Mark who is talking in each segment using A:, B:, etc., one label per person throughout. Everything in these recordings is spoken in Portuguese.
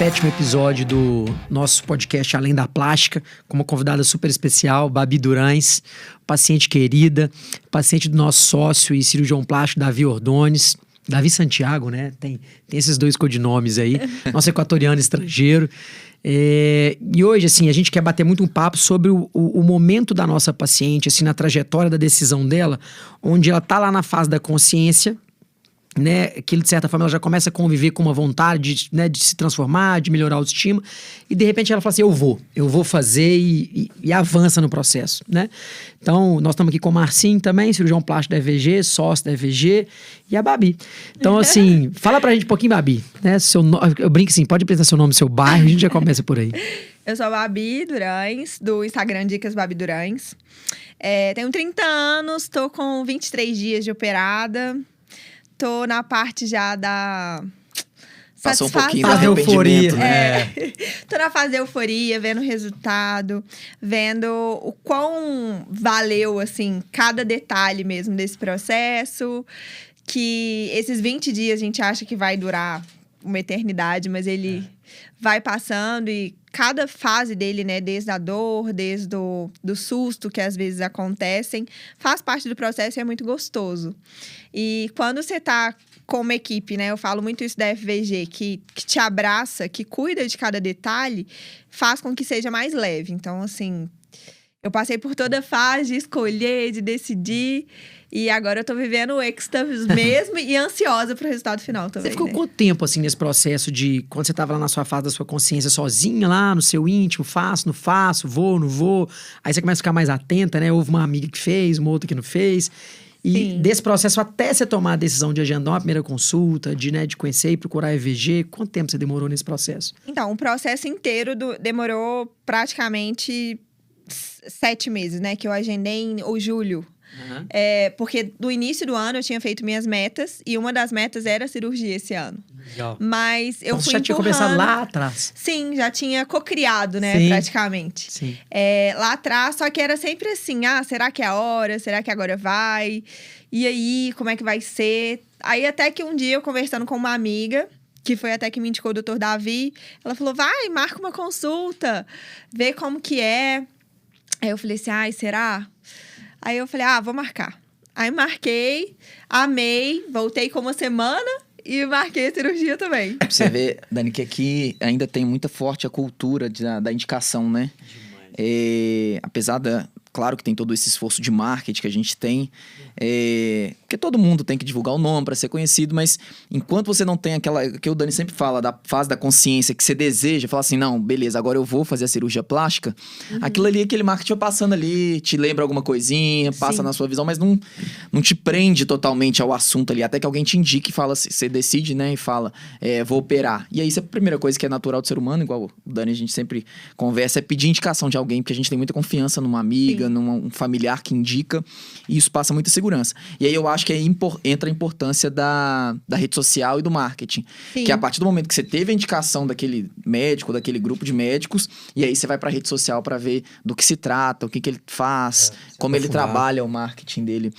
A: sétimo episódio do nosso podcast Além da Plástica, com uma convidada super especial, Babi Durães, paciente querida, paciente do nosso sócio e cirurgião plástico Davi Ordones. Davi Santiago, né? Tem, tem esses dois codinomes aí. Nosso equatoriano estrangeiro. É, e hoje, assim, a gente quer bater muito um papo sobre o, o, o, momento da nossa paciente, assim, na trajetória da decisão dela, onde ela tá lá na fase da consciência, né, que de certa forma ela já começa a conviver com uma vontade de, né, de se transformar, de melhorar a autoestima, e de repente ela fala assim: eu vou, eu vou fazer e, e, e avança no processo, né? Então, nós estamos aqui com o Marcinho também, cirurgião plástico da EVG, sócio da EVG, e a Babi. Então, assim, fala pra gente um pouquinho, Babi, né? Seu no... Eu brinco assim, pode apresentar seu nome, seu bairro, a gente já começa por aí.
B: Eu sou a Babi Durães, do Instagram Dicas Babi Durães. É, tenho 30 anos, tô com 23 dias de operada tô na parte já da.
C: Passou um pouquinho da euforia. Né?
B: É. tô na fase da euforia, vendo o resultado, vendo o quão valeu, assim, cada detalhe mesmo desse processo. Que esses 20 dias a gente acha que vai durar uma eternidade, mas ele é. Vai passando e cada fase dele, né, desde a dor, desde o do susto que às vezes acontecem, faz parte do processo e é muito gostoso. E quando você tá com uma equipe, né, eu falo muito isso da FVG, que, que te abraça, que cuida de cada detalhe, faz com que seja mais leve. Então, assim, eu passei por toda a fase de escolher, de decidir. E agora eu tô vivendo o êxtase mesmo e ansiosa pro resultado final também.
A: Você ficou
B: né?
A: quanto tempo, assim, nesse processo de... Quando você tava lá na sua fase da sua consciência sozinha, lá no seu íntimo, faço, não faço, vou, não vou. Aí você começa a ficar mais atenta, né? Houve uma amiga que fez, uma outra que não fez. E Sim. desse processo até você tomar a decisão de agendar uma primeira consulta, de, né, de conhecer e procurar a EVG, quanto tempo você demorou nesse processo?
B: Então, o processo inteiro do, demorou praticamente sete meses, né? Que eu agendei em ou julho Uhum. É, porque do início do ano eu tinha feito minhas metas e uma das metas era a cirurgia esse ano. Legal. Mas eu então, fui
A: já
B: empurrando.
A: tinha começado lá atrás?
B: Sim, já tinha cocriado, né, Sim. praticamente. Sim. É, lá atrás, só que era sempre assim: ah, será que é a hora? Será que agora vai? E aí, como é que vai ser? Aí até que um dia eu conversando com uma amiga, que foi até que me indicou o doutor Davi, ela falou: vai, marca uma consulta, vê como que é. Aí eu falei assim: ai, será? Aí eu falei, ah, vou marcar. Aí marquei, amei, voltei com uma semana e marquei a cirurgia também.
C: Você vê, Dani, que aqui ainda tem muita forte a cultura de, da indicação, né? É, apesar da, Claro que tem todo esse esforço de marketing que a gente tem, é, porque todo mundo tem que divulgar o nome para ser conhecido, mas enquanto você não tem aquela que o Dani sempre fala da fase da consciência que você deseja, falar assim, não, beleza, agora eu vou fazer a cirurgia plástica, uhum. aquilo ali, aquele marketing vai passando ali, te lembra alguma coisinha, passa Sim. na sua visão, mas não, não te prende totalmente ao assunto ali, até que alguém te indique e fala, você decide, né, e fala, é, vou operar. E aí, isso é a primeira coisa que é natural do ser humano, igual o Dani a gente sempre conversa, é pedir indicação de alguém, porque a gente tem muita confiança numa amiga, amiga, num familiar que indica, e isso passa muita segurança. E aí eu acho que aí entra a importância da, da rede social e do marketing. Sim. Que é a partir do momento que você teve a indicação daquele médico, daquele grupo de médicos, e aí você vai para a rede social para ver do que se trata, o que, que ele faz, é, como ele trabalha o marketing dele.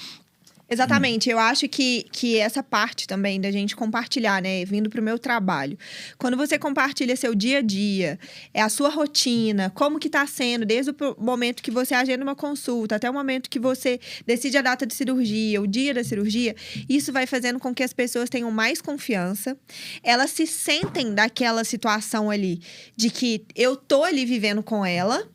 B: Exatamente. Hum. Eu acho que, que essa parte também da gente compartilhar, né? Vindo para o meu trabalho. Quando você compartilha seu dia a dia, é a sua rotina, como que está sendo, desde o momento que você agenda uma consulta até o momento que você decide a data de cirurgia, o dia da cirurgia, isso vai fazendo com que as pessoas tenham mais confiança. Elas se sentem daquela situação ali, de que eu tô ali vivendo com ela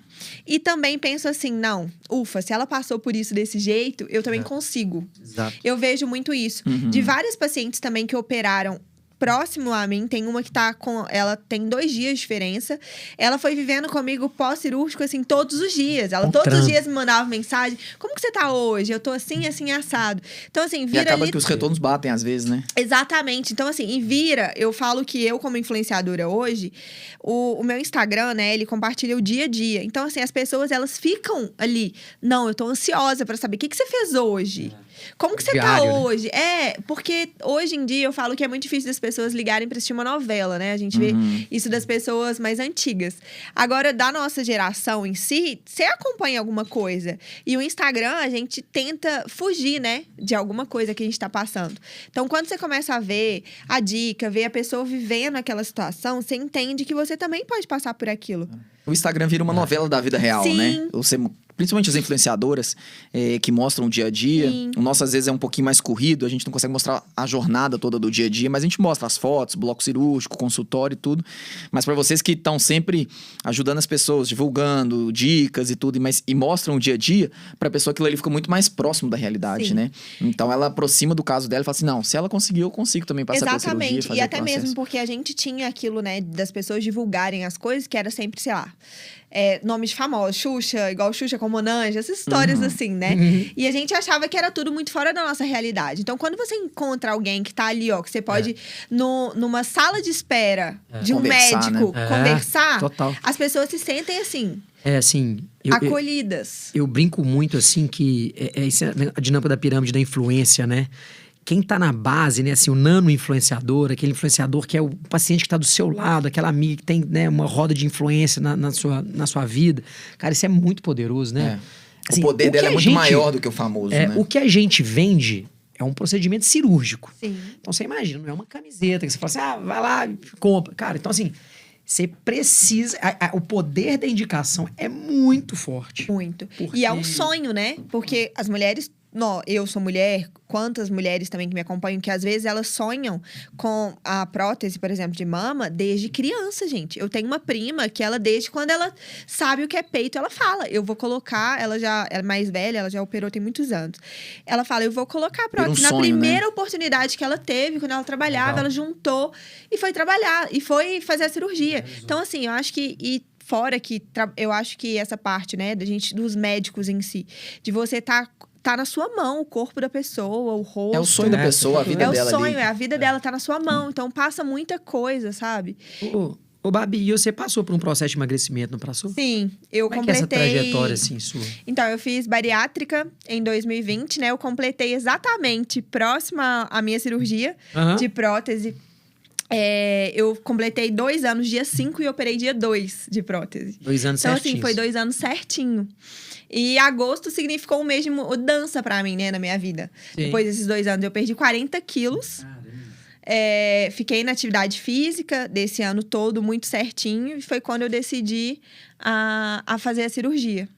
B: e também penso assim, não, ufa, se ela passou por isso desse jeito, eu também é. consigo. Exato. Eu vejo muito isso. Uhum. De várias pacientes também que operaram próximo a mim, tem uma que tá com. Ela tem dois dias de diferença. Ela foi vivendo comigo pós-cirúrgico, assim, todos os dias. Ela todos os dias me mandava mensagem: Como que você tá hoje? Eu tô assim, assim, assado. Então, assim, vira.
C: E acaba ali... que os retornos batem às vezes, né?
B: Exatamente. Então, assim, e vira, eu falo que eu, como influenciadora hoje, o, o meu Instagram, né, ele compartilha o dia a dia. Então, assim, as pessoas, elas ficam ali. Não, eu tô ansiosa para saber o que, que você fez hoje. Como que você tá Diário, tá hoje? Né? É, porque hoje em dia eu falo que é muito difícil das pessoas ligarem para assistir uma novela, né? A gente vê
C: Uhum.
B: isso das pessoas mais antigas. Agora, da nossa geração em si, você acompanha alguma coisa. E o Instagram, a gente tenta fugir, né? De alguma coisa que a gente tá passando. Então, quando você começa a ver a dica, ver a pessoa vivendo aquela situação, você entende que você também pode passar por aquilo.
C: O Instagram vira uma novela da vida real,
B: Sim.
C: né? Você, principalmente as influenciadoras eh, que mostram o dia a dia.
B: Sim.
C: O nosso, às vezes, é um pouquinho mais corrido, a gente não consegue mostrar a jornada toda do dia a dia, mas a gente mostra as fotos, bloco cirúrgico, consultório e tudo. Mas para vocês que estão sempre ajudando as pessoas, divulgando dicas e tudo, e, mas, e mostram o dia a dia, pra pessoa aquilo ali fica muito mais próximo da realidade,
B: Sim.
C: né? Então ela aproxima do caso dela e fala assim: não, se ela conseguiu, eu consigo também passar pela cirurgia.
B: Exatamente. E até mesmo porque a gente tinha aquilo, né, das pessoas divulgarem as coisas, que era sempre, sei lá, é, nomes famosos, Xuxa, igual Xuxa com Monange, essas histórias
C: Uhum.
B: assim, né? E a gente achava que era tudo muito fora da nossa realidade. Então, quando você encontra alguém que tá ali, ó, que você pode, no, numa sala de espera
A: É.
B: de um
C: Conversar,
B: médico,
A: né? É,
B: conversar,
A: total.
B: as pessoas se sentem assim,
A: É assim. Eu, eu,
B: acolhidas.
A: eu brinco muito assim que é, é é a dinâmica da pirâmide da influência, né? Quem tá na base, né, assim, o nano influenciador, aquele influenciador que é o paciente que tá do seu lado, aquela amiga que tem, né, uma roda de influência na, na sua, na sua vida. Cara, isso é muito poderoso, né?
C: É.
A: Assim,
C: o poder
A: que
C: dela é muito
A: gente-
C: maior do que o famoso,
A: É,
C: né?
A: O que a gente vende é um procedimento cirúrgico.
B: Sim.
A: Então você imagina, não é uma camiseta que você fala assim, ah, vai lá, compra. Cara, então assim, você precisa. a- a- o poder da indicação é muito forte.
B: Muito.
A: Porque-
B: E é um sonho, né? Porque as mulheres. Não, eu sou mulher, quantas mulheres também que me acompanham, que às vezes elas sonham com a prótese, por exemplo, de mama, desde criança, gente. Eu tenho uma prima que ela, desde quando ela sabe o que é peito, ela fala: eu vou colocar, ela já ela é mais velha, ela já operou tem muitos anos. Ela fala: eu vou colocar a
C: Vira um
B: prótese. Na
C: sonho, né?
B: primeira oportunidade que ela teve, quando ela trabalhava,
A: Legal.
B: ela juntou e foi trabalhar, e foi fazer a cirurgia. Então, assim, eu acho que. E fora que eu acho que essa parte, né, da gente, dos médicos em si, de você tá, tá na sua mão, o corpo da pessoa, o rosto.
C: É o sonho da
A: É,
C: pessoa, a vida
B: É o
C: dela
B: sonho,
C: ali.
B: é a vida dela tá na sua mão. Então passa muita coisa, sabe?
A: Ô, ô, Babi, e você passou por um processo de emagrecimento, não passou?
B: Sim, eu
A: Como é que é essa
B: completei.
A: trajetória, assim, sua?
B: Então, eu fiz bariátrica em 2020, né? Eu completei exatamente próxima à minha cirurgia
A: Aham.
B: de prótese. É, eu completei dois anos, dia 5, e operei dia 2 de prótese.
A: Dois anos
B: Então,
A: certinhos.
B: assim, foi dois anos certinho. E mudança significou mês de mudança pra mim, né, na minha vida.
A: Sim.
B: Depois desses dois anos, eu perdi 40 quilos. É, fiquei na atividade física desse ano todo, muito certinho. E foi quando eu decidi a, a fazer a cirurgia.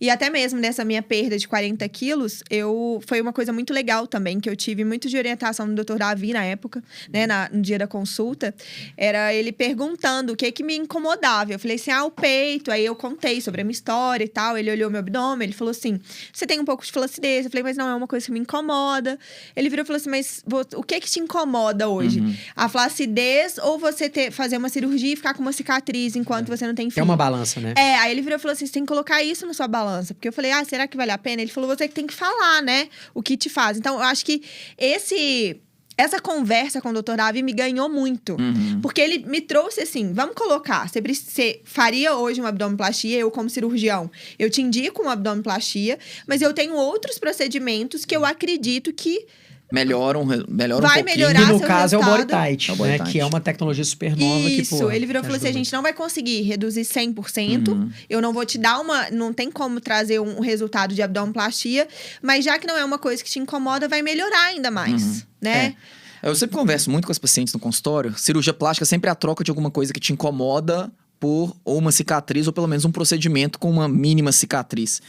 B: E até mesmo nessa minha perda de 40 quilos, eu, foi uma coisa muito legal também, que eu tive muito de orientação do Dr. Davi na época, né, na- no dia da consulta. Era ele perguntando o que que me incomodava. Eu falei assim, ah, o peito. Aí eu contei sobre a minha história e tal. Ele olhou meu abdômen, ele falou assim, você tem um pouco de flacidez. Eu falei, mas não, é uma coisa que me incomoda. Ele virou e falou assim, mas vo- o que que te incomoda hoje?
C: Uhum.
B: A flacidez ou você ter, fazer uma cirurgia e ficar com uma cicatriz enquanto você não tem filho?
A: é uma balança, né?
B: É, aí ele virou e falou assim: você tem que colocar isso na sua balança. Porque eu falei, ah, será que vale a pena? Ele falou, você que tem que falar, né? O que te faz. Então, eu acho que esse. Essa conversa com o Dr. Davi me ganhou muito.
C: Uhum.
B: Porque ele me trouxe assim, vamos colocar, você, você faria hoje uma abdominoplastia, eu como cirurgião, eu te indico uma abdominoplastia, mas eu tenho outros procedimentos que eu acredito que
C: Melhora um, re- melhora
B: Vai
C: um pouquinho.
B: melhorar
A: E no
B: seu
A: caso é o
B: resultado.
A: body tight,
C: É o body
A: né?
C: tight.
A: Que é uma tecnologia super nova que,
B: Isso,
A: pô,
B: ele virou e
A: que
B: falou assim: a gente não vai conseguir reduzir 100%.
C: Uhum.
B: Eu não vou te dar uma. Não tem como trazer um resultado de abdominoplastia, mas já que não é uma coisa que te incomoda, vai melhorar ainda mais,
C: Uhum.
B: né?
C: Eu sempre converso muito com as pacientes no consultório. Cirurgia plástica sempre é a troca de alguma coisa que te incomoda por ou uma cicatriz ou pelo menos um procedimento com uma mínima cicatriz.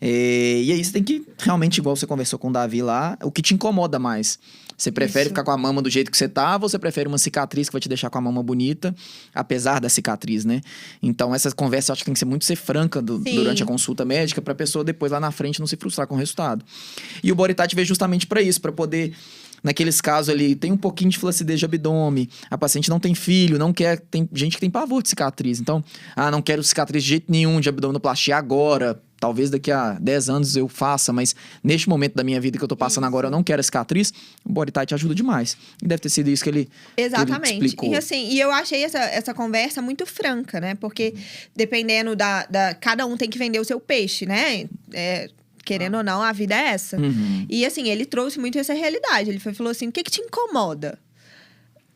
C: É, e aí você tem que realmente, igual você conversou com o Davi lá, o que te incomoda mais. Você prefere
B: Isso.
C: ficar com a mama do jeito que você tava ou você prefere uma cicatriz que vai te deixar com a mama bonita, apesar da cicatriz, né? Então, essa conversa eu acho que tem que ser muito ser franca do- durante a consulta médica pra pessoa depois lá na frente não se frustrar com o resultado. E o Bodytite veio justamente pra isso, pra poder naqueles casos ali, tem um pouquinho de flacidez de abdômen, a paciente não tem filho, não quer, tem gente que tem pavor de cicatriz. Então, ah, não quero cicatriz de jeito nenhum de abdominoplastia agora. Talvez daqui a 10 anos eu faça, mas neste momento da minha vida que eu tô passando agora, eu não quero a cicatriz. O Bodytite ajuda demais. E deve ter sido isso que ele, que ele
B: Exatamente.
C: explicou.
B: E assim, e eu achei essa, essa conversa muito franca, né? Porque dependendo da, da. Cada um tem que vender o seu peixe, né? É, querendo ou não, a vida é essa.
C: Uhum.
B: E assim, ele trouxe muito essa realidade. Ele foi- falou assim: o que, que te incomoda?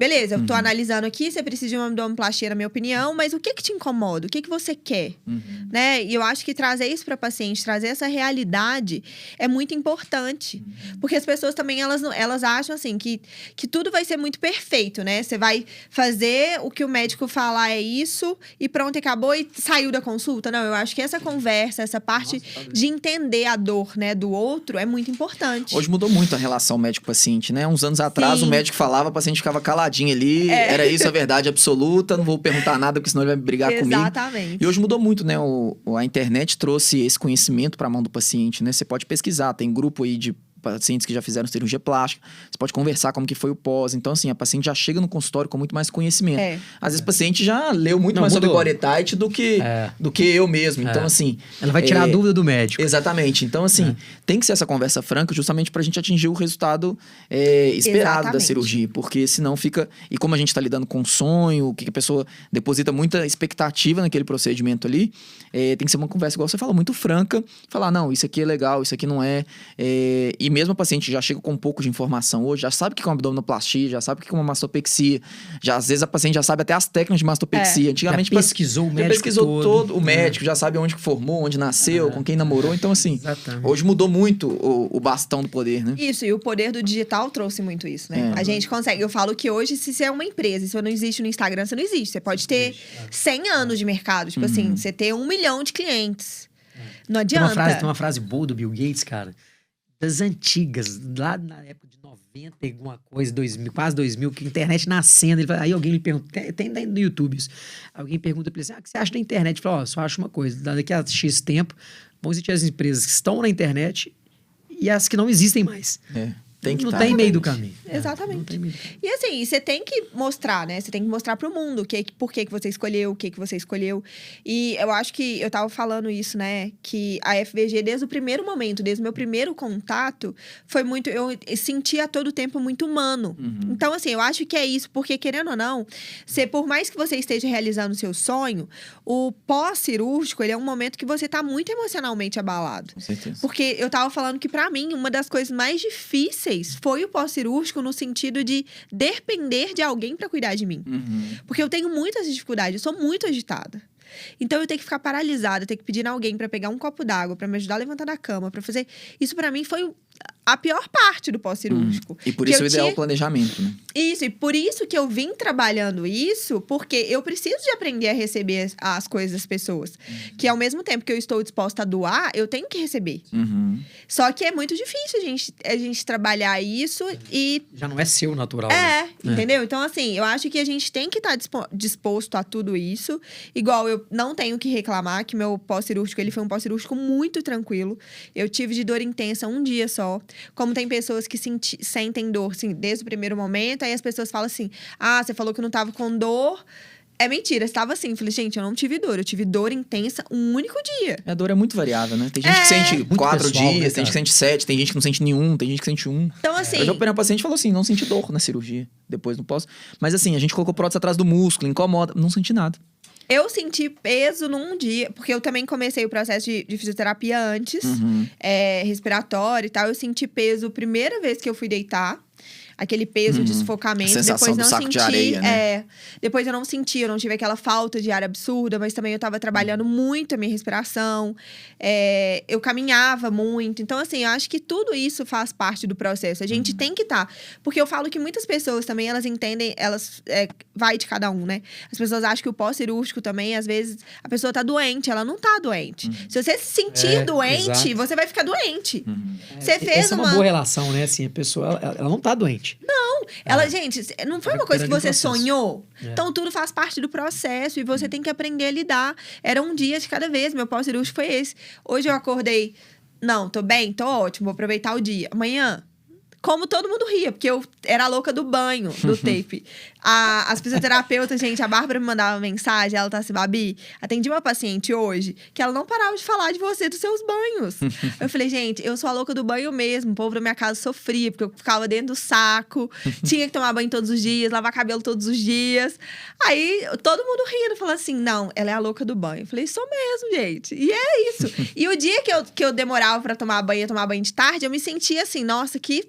B: Beleza, eu tô
C: Uhum.
B: analisando aqui, você precisa de uma abdominoplastia, na minha opinião, mas o que que te incomoda? O que que você quer?
C: Uhum.
B: Né? E eu acho que trazer isso para paciente, trazer essa realidade é muito importante. Porque as pessoas também, elas, elas acham assim, que, que tudo vai ser muito perfeito, né? Você vai fazer o que o médico falar é isso e pronto, acabou e saiu da consulta. Não, eu acho que essa conversa, essa parte
A: Nossa, tá
B: de entender a dor, né, do outro é muito importante.
C: Hoje mudou muito a relação médico-paciente, né? Uns anos atrás,
B: Sim.
C: O médico falava, o paciente ficava ali. Era isso a verdade absoluta, não vou perguntar nada, porque senão ele vai brigar comigo.
B: Exatamente.
C: E hoje mudou muito, né? O, o- a internet trouxe esse conhecimento para a mão do paciente, né? Você pode pesquisar, tem grupo aí de pacientes que já fizeram cirurgia plástica, você pode conversar como que foi o pós. Então, assim, a paciente já chega no consultório com muito mais conhecimento.
B: É.
C: Às esse paciente já leu muito
A: Não,
C: mais sobre
A: mudou.
C: body tight do que,
A: É.
C: do que eu mesmo. Então,
A: É.
C: assim,
A: Ela vai tirar
C: É,
A: a dúvida do médico.
C: Exatamente. Então, assim,
A: É.
C: tem que ser essa conversa franca justamente pra gente atingir o resultado é, esperado da
B: Exatamente.
C: cirurgia. Porque senão fica. E como a gente tá lidando com sonho, o que que a pessoa deposita muita expectativa naquele procedimento ali, é, tem que ser uma conversa, igual você fala, muito franca. Falar, não, isso aqui é legal, isso aqui não é. É, e mesmo a paciente já chega com um pouco de informação hoje, já sabe o que é uma abdominoplastia, já sabe o que é uma mastopexia. Já, às vezes a paciente já sabe até as técnicas de mastopexia. Antigamente,
A: Já pesquisou o
C: já
A: médico
C: pesquisou
A: todo.
C: todo, o
A: É.
C: médico, já sabe onde que formou, onde nasceu,
A: É.
C: com quem namorou. Então, assim,
A: Exatamente.
C: hoje mudou muito o, o bastão do poder, né?
B: Isso, e o poder do digital trouxe muito isso, né?
C: É.
B: A gente consegue. Eu falo que hoje, se você é uma empresa, se você não existe no Instagram, você não existe. Você pode ter 100 anos de mercado. Tipo assim, você ter um milhão de clientes. Não
A: Tem uma,
B: adianta.
A: frase, tem uma frase boa do Bill Gates, cara, das antigas, lá na época de 90 e alguma coisa, 2000, quase 2000, que a internet nascendo. Fala, aí alguém lhe pergunta, tem, tem no YouTube isso. Alguém pergunta pra ele assim: ah, o que você acha da internet? Ele fala: ó, só acho uma coisa, daqui a X tempo vão existir as empresas que estão na internet e as que não existem mais.
C: É, tem que
A: não
C: tá.
A: tem meio do caminho.
B: Exatamente.
A: É, não tem meio do caminho.
B: E assim, você tem que mostrar, né? Você tem que mostrar pro mundo o que, por que, que você escolheu, o que, que você escolheu. E eu acho que eu tava falando isso, né? Que a FVG, desde o primeiro momento, desde o meu primeiro contato, foi muito. Eu sentia todo tempo muito humano.
C: Uhum.
B: Então, assim, eu acho que é isso, porque querendo ou não, você, por mais que você esteja realizando o seu sonho, o pós-cirúrgico, ele é um momento que você tá muito emocionalmente abalado.
C: Com certeza.
B: Porque eu tava falando que, pra mim, uma das coisas mais difíceis foi o pós-cirúrgico no sentido de depender de alguém pra cuidar de mim.
C: Uhum.
B: Porque eu tenho muitas dificuldades, eu sou muito agitada. Então eu tenho que ficar paralisada, eu tenho que pedir a alguém pra pegar um copo d'água, pra me ajudar a levantar da cama, pra fazer. Isso pra mim foi a pior parte do pós-cirúrgico.
C: E por isso o ideal é
B: tinha-
C: o planejamento, né?
B: Isso, e por isso que eu vim trabalhando isso, porque eu preciso de aprender a receber as, as coisas das pessoas. Que ao mesmo tempo que eu estou disposta a doar, eu tenho que receber.
C: Uhum.
B: Só que é muito difícil a gente, a gente trabalhar isso e.
A: Já não é seu natural. né?
B: É, entendeu? Então, assim, eu acho que a gente tem que estar disposto a tudo isso. Igual eu não tenho que reclamar que meu pós-cirúrgico, ele foi um pós-cirúrgico muito tranquilo. Eu tive de dor intensa um dia só. Como tem pessoas que senti- sentem dor, assim, desde o primeiro momento, aí as pessoas falam assim: ah, você falou que não tava com dor. É mentira, estava assim. Falei, gente, eu não tive dor, eu tive dor intensa um único dia.
C: A dor é muito variável, né? Tem gente
B: É.
C: que sente
A: Muito
C: quatro
A: pessoal, né,
C: dias, tem
A: cara?
C: gente que sente sete, tem gente que não sente nenhum, tem gente que sente um.
B: Então, assim.
C: Eu já operei uma paciente e falou assim: não senti dor na cirurgia, depois não posso. Mas assim, a gente colocou prótese atrás do músculo, incomoda, não senti nada.
B: Eu senti peso num dia, porque eu também comecei o processo de, de fisioterapia antes,
C: Uhum.
B: é, respiratório e tal. Eu senti peso primeira vez que eu fui deitar. Aquele peso de
C: Uhum.
B: sufocamento.
C: A
B: depois
C: do
B: não
C: saco
B: senti.
C: de areia, né?
B: É. Depois eu não senti, eu não tive aquela falta de ar absurda, mas também eu tava trabalhando muito a minha respiração. é, eu caminhava muito. Então, assim, eu acho que tudo isso faz parte do processo. A
C: Uhum.
B: gente tem que estar. porque eu falo que muitas pessoas também, elas entendem, elas. é, vai de cada um, né? As pessoas acham que o pós-cirúrgico também, às vezes, a pessoa tá doente, ela não tá doente. Se você se sentir
A: É,
B: doente,
A: exato.
B: você vai ficar doente.
C: Uhum.
B: Você fez
A: Essa é uma
B: uma-
A: boa relação, né? Assim, a pessoa, ela, ela não tá doente.
B: Ela,
A: É.
B: gente, não foi uma coisa que você sonhou.
A: É.
B: Então, tudo faz parte do processo e você tem que aprender a lidar. Era um dia de cada vez. Meu pós-cirúrgico foi esse. Hoje eu acordei. Não, tô bem, tô ótimo, vou aproveitar o dia. Amanhã. Como todo mundo ria, porque eu era a louca do banho, do tape. A, as fisioterapeutas, gente, a Bárbara me mandava mensagem, ela tá assim, Babi, atendi uma paciente hoje que ela não parava de falar de você, dos seus banhos. eu falei, gente, eu sou a louca do banho mesmo. O povo da minha casa sofria, porque eu ficava dentro do saco, tinha que tomar banho todos os dias, lavar cabelo todos os dias. Aí todo mundo rindo, falando assim: não, ela é a louca do banho. Eu falei, sou mesmo, gente. E é isso. e o dia que eu, que eu demorava pra tomar banho, tomar banho de tarde, eu me sentia assim, nossa, que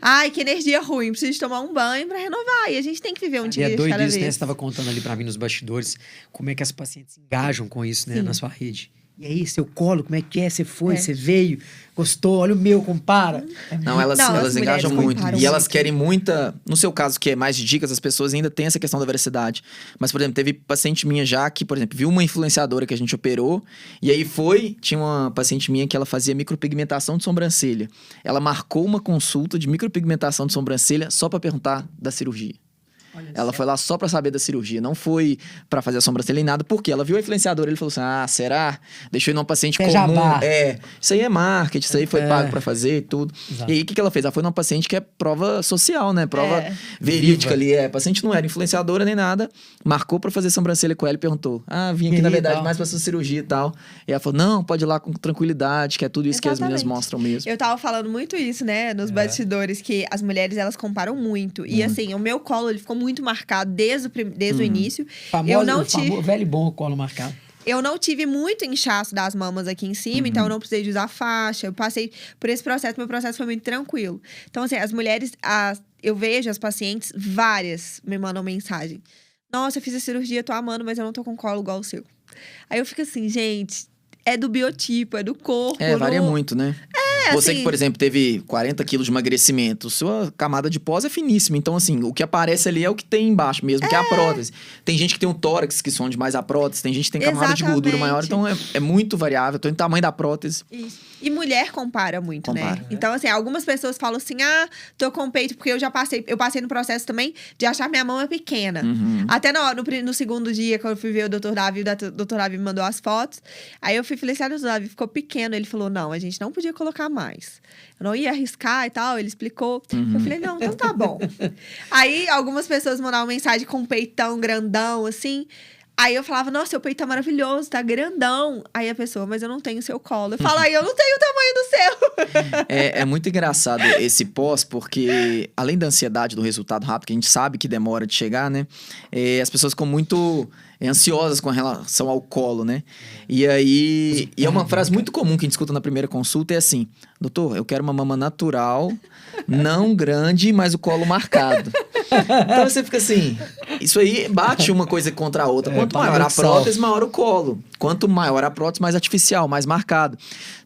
B: Ai, que energia ruim, preciso de tomar um banho para renovar. E a gente tem que viver um
A: E
B: dia
A: é
B: de
A: doido
B: cada
A: isso, né? Você estava contando ali para mim nos bastidores como é que as pacientes engajam com isso, né?
B: Sim.
A: Na sua rede. E aí, seu colo, como é que é? Você foi,
B: É.
A: você veio, gostou, olha o meu, compara. É
C: Não, elas,
B: Não,
C: elas
B: as
C: engajam muito. E elas
B: muito.
C: querem muita. No seu caso, que é mais de dicas, as pessoas ainda têm essa questão da veracidade. Mas, por exemplo, teve paciente minha já que, por exemplo, viu uma influenciadora que a gente operou. E aí foi. Tinha uma paciente minha que ela fazia micropigmentação de sobrancelha. Ela marcou uma consulta de micropigmentação de sobrancelha só pra perguntar da cirurgia. Ela foi lá só pra saber da cirurgia, não foi pra fazer a sobrancelha nem nada, porque ela viu a influenciadora, ele falou assim: "Ah, será? Deixou ir numa paciente
A: É
C: comum".
A: jabá.
C: É, isso aí é marketing, isso aí foi
A: É.
C: pago pra fazer e tudo.
A: Exato.
C: E aí o que que ela fez? Ela foi numa paciente que é prova social, né? Prova
B: É.
C: verídica
A: Viva.
C: ali, é. A paciente não era influenciadora nem nada, marcou pra fazer sobrancelha com ela e perguntou: "Ah, vim aqui
A: E
C: na verdade
A: tal?
C: mais pra sua cirurgia e tal". E ela falou: "Não, pode ir lá com tranquilidade, que é tudo isso que as meninas
B: Exatamente.
C: mostram mesmo".
B: Eu tava falando muito isso, né, nos
A: É.
B: bastidores, que as mulheres elas comparam muito. E assim, o meu colo ele ficou muito marcado desde o, prim- desde o início.
A: Famoso,
B: Eu não
A: o
B: tive-
A: velho e bom colo marcado.
B: Eu não tive muito inchaço das mamas aqui em cima, então eu não precisei de usar faixa. Eu passei por esse processo, meu processo foi muito tranquilo. Então, assim, as mulheres, as- eu vejo as pacientes, várias me mandam mensagem. Nossa, eu fiz a cirurgia, tô amando, mas eu não tô com colo igual o seu. Aí eu fico assim, gente, é do biotipo, é do corpo.
C: É, varia
B: não-
C: muito, né?
B: É,
C: Você
B: assim-
C: que, por exemplo, teve 40 quilos de emagrecimento, sua camada de pós é finíssima. Então, assim, o que aparece ali é o que tem embaixo mesmo, que é a prótese. Tem gente que tem um tórax que sonde mais a prótese, tem gente que tem camada de gordura maior. Então, é, é muito variável. Tem o tamanho da prótese.
B: Isso. E mulher compara muito,
C: Compara.
B: né? Então, assim, algumas pessoas falam assim: ah, tô com peito, porque eu já passei, eu passei no processo também de achar minha mão é pequena.
C: Uhum.
B: Até no, no, no segundo dia, quando eu fui ver o Dr. Davi, o Dr. Davi me mandou as fotos. Aí eu fui falei assim: ah, Dr. Davi, ficou pequeno. Ele falou: não, a gente não podia colocar mais. Eu não ia arriscar e tal. Ele explicou.
C: Uhum.
B: Eu falei: não, então tá bom. Aí algumas pessoas mandavam mensagem com um peitão grandão, assim. Aí eu falava, nossa, seu peito tá maravilhoso, tá grandão. Aí a pessoa, mas eu não tenho seu colo. Eu falo, aí eu não tenho o tamanho do seu.
C: É, é muito engraçado esse pós, porque além da ansiedade do resultado rápido, que a gente sabe que demora de chegar, né? é, as pessoas ficam muito ansiosas com relação ao colo, né? E aí. E é uma frase muito comum que a gente escuta na primeira consulta: é assim, doutor, eu quero uma mama natural, não grande, mas o colo marcado. Então você fica assim, isso aí bate uma coisa contra a outra.
A: É,
C: Quanto maior a prótese, maior o colo. Quanto maior a prótese, mais artificial, mais marcado.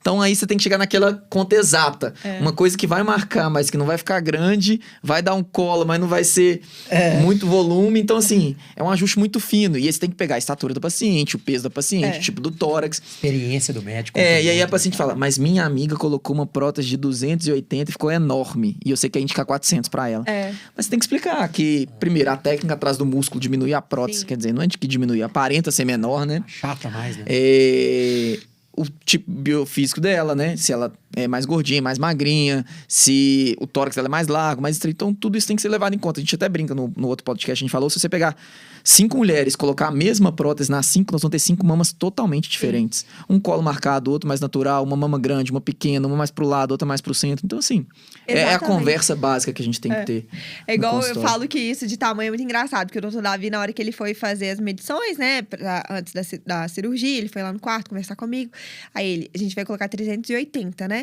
C: Então aí você tem que chegar naquela conta exata.
B: É.
C: Uma coisa que vai marcar, mas que não vai ficar grande, vai dar um colo, mas não vai ser
A: É.
C: muito volume. Então, assim, é um ajuste muito fino. E aí você tem que pegar a estatura do paciente, o peso da paciente,
B: É.
C: o tipo do tórax.
A: Experiência do médico.
C: É, e aí a paciente fala, mas minha amiga colocou uma prótese de 280 e ficou enorme. E eu sei que é indicar 400 pra ela.
B: É.
C: Mas você tem que explicar que, primeiro, a técnica atrás do músculo diminui a prótese.
B: Sim.
C: Quer dizer, não é de que diminui, aparenta ser menor, né?
A: Chata né?
C: É, o tipo biofísico dela, né? Se ela é mais gordinha, mais magrinha, se o tórax dela é mais largo, mais estreito. Então, tudo isso tem que ser levado em conta. A gente até brinca no, no outro podcast, a gente falou, se você pegar cinco mulheres, colocar a mesma prótese nas cinco, nós vamos ter cinco mamas totalmente diferentes. Um colo marcado, outro mais natural, uma mama grande, uma pequena, uma mais pro lado, outra mais pro centro. Então, assim, é, é a
B: Exatamente.
C: conversa básica que a gente tem
B: É.
C: que ter.
B: É igual eu falo que isso de tamanho é muito engraçado, porque o doutor Davi, na hora que ele foi fazer as medições, né, pra- antes da, da cirurgia, ele foi lá no quarto conversar comigo. Aí ele, a gente vai colocar 380, né?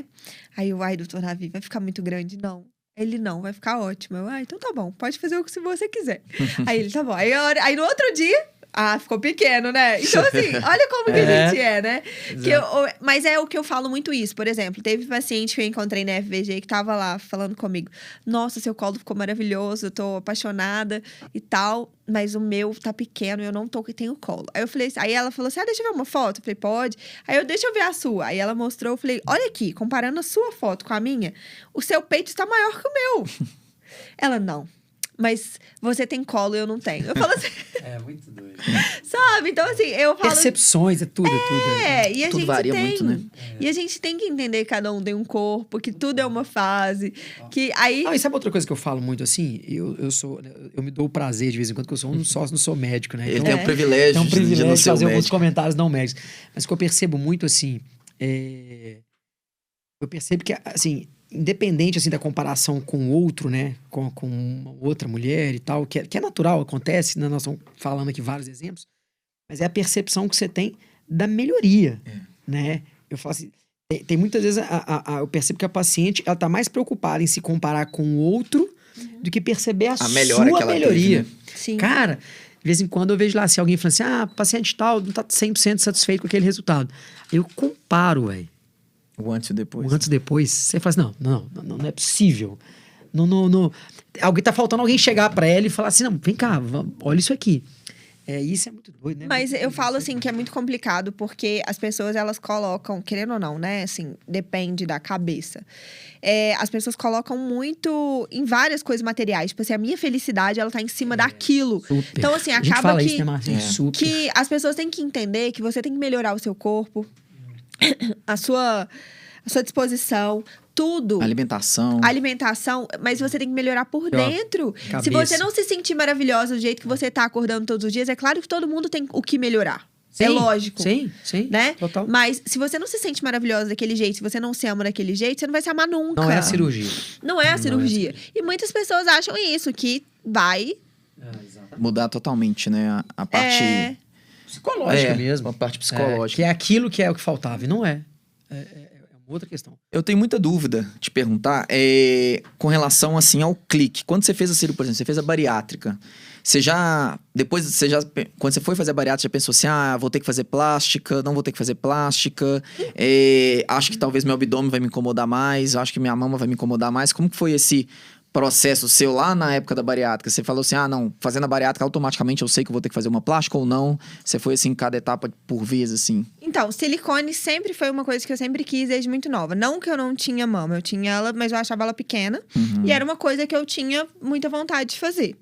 B: Aí eu, ai, doutor Davi, vai ficar muito grande? Não. Ele não, vai ficar ótimo. Eu, ah, então tá bom, pode fazer o que você quiser. aí ele, tá bom. Aí, hora- aí no outro dia, ah, ficou pequeno, né? Então, assim, olha como que
A: É.
B: a gente é, né? Que eu- mas é o que eu falo muito isso. Por exemplo, teve paciente que eu encontrei na FVG que tava lá falando comigo. Nossa, seu colo ficou maravilhoso, eu tô apaixonada e tal. Mas o meu tá pequeno, eu não tô que tenho colo. Aí eu falei, assim- aí ela falou assim: ah, deixa eu ver uma foto. Eu falei, pode. Aí eu, deixa eu ver a sua. Aí ela mostrou, eu falei, olha aqui, comparando a sua foto com a minha, o seu peito está maior que o meu. ela, não. Mas você tem colo e eu não tenho. Eu falo assim,
A: É, muito doido.
B: sabe? Então, assim, eu falo.
A: Percepções, é tudo, é tudo.
B: É, e a
C: Tudo
B: gente
C: varia
B: tem.
C: muito, né?
B: E a gente tem que entender que cada um tem um corpo, que tudo é uma fase. Que aí.
A: Não, e sabe outra coisa que eu falo muito assim? Eu, eu sou. Eu me dou o prazer de vez em quando, que eu sou um sócio, não sou médico, né?
C: Ele
A: Então,
C: tem
B: É.
C: o privilégio,
A: é um
C: de-
A: privilégio
C: de não
A: de
C: ser o
A: fazer alguns
C: médico.
A: comentários não médicos. Mas o que eu percebo muito, assim, é... eu percebo que, assim, independente, assim, da comparação com o outro, né, com, com uma outra mulher e tal, que é, que é natural, acontece, né, nós estamos falando aqui vários exemplos, mas é a percepção que você tem da melhoria,
C: É.
A: né? Eu falo assim, Tem, tem muitas vezes, a- a- a- eu percebo que a paciente, ela tá mais preocupada em se comparar com o outro do que perceber a,
C: A melhora
A: sua
C: que ela teve,
A: melhoria.
C: né?
B: Sim.
A: Cara, de vez em quando eu vejo lá, se alguém fala assim, ah, paciente tal não tá 100% satisfeito com aquele resultado. Eu comparo, velho.
C: O antes e depois.
A: O antes e depois, você fala assim, não, não, não, não é possível. Não, não, não. Alguém tá faltando alguém chegar pra ela e falar assim, não, vem cá, vamos- olha isso aqui. É, isso é muito doido, né?
B: Mas
A: Muito
B: eu
A: doido
B: falo
A: isso.
B: assim que é muito complicado porque as pessoas elas colocam, querendo ou não, né? Assim, depende da cabeça. É, as pessoas colocam muito em várias coisas materiais. Tipo assim, a minha felicidade ela tá em cima daquilo.
A: Super.
B: Então, assim,
A: a gente
B: acaba
A: fala
B: que,
A: isso, né?
C: É.
B: Que as pessoas têm que entender que você tem que melhorar o seu corpo, a sua, a sua disposição, tudo.
C: Alimentação.
B: alimentação, mas você tem que melhorar por dentro. Se
A: cabeça.
B: você não se sentir maravilhosa do jeito que você tá acordando todos os dias, é claro que todo mundo tem o que melhorar. é
A: Sim,
B: lógico.
A: Sim, sim.
B: Né?
A: Total.
B: Mas se você não se sente maravilhosa daquele jeito, se você não se ama daquele jeito, você não vai se amar nunca.
A: Não é a cirurgia.
B: Não é a
A: Não é a
B: cirurgia. E muitas pessoas acham isso, que vai.
C: Mudar totalmente, né? A, a parte.
B: É,
A: Psicológica
C: É,
A: mesmo.
C: A parte
A: É,
C: psicológica.
A: que é aquilo que é o que faltava. E não é. É, é- é uma outra questão.
C: Eu tenho muita dúvida de perguntar é, com relação assim ao clique. Quando você fez a cirurgia, por exemplo, você fez a bariátrica, você já depois você já quando você foi fazer a bariátrica já pensou assim, ah, vou ter que fazer plástica, não vou ter que fazer plástica, é, acho que talvez meu abdômen vai me incomodar mais, acho que minha mama vai me incomodar mais. Como que foi esse processo seu lá na época da bariátrica? Você falou assim, ah, não, fazendo a bariátrica automaticamente eu sei que vou ter que fazer uma plástica ou não? Você foi assim cada etapa por vez assim?
B: Então, silicone sempre foi uma coisa que eu sempre quis desde muito nova. Não que eu não tinha mama, eu tinha ela, mas eu achava ela pequena.
C: Uhum.
B: E era uma coisa que eu tinha muita vontade de fazer.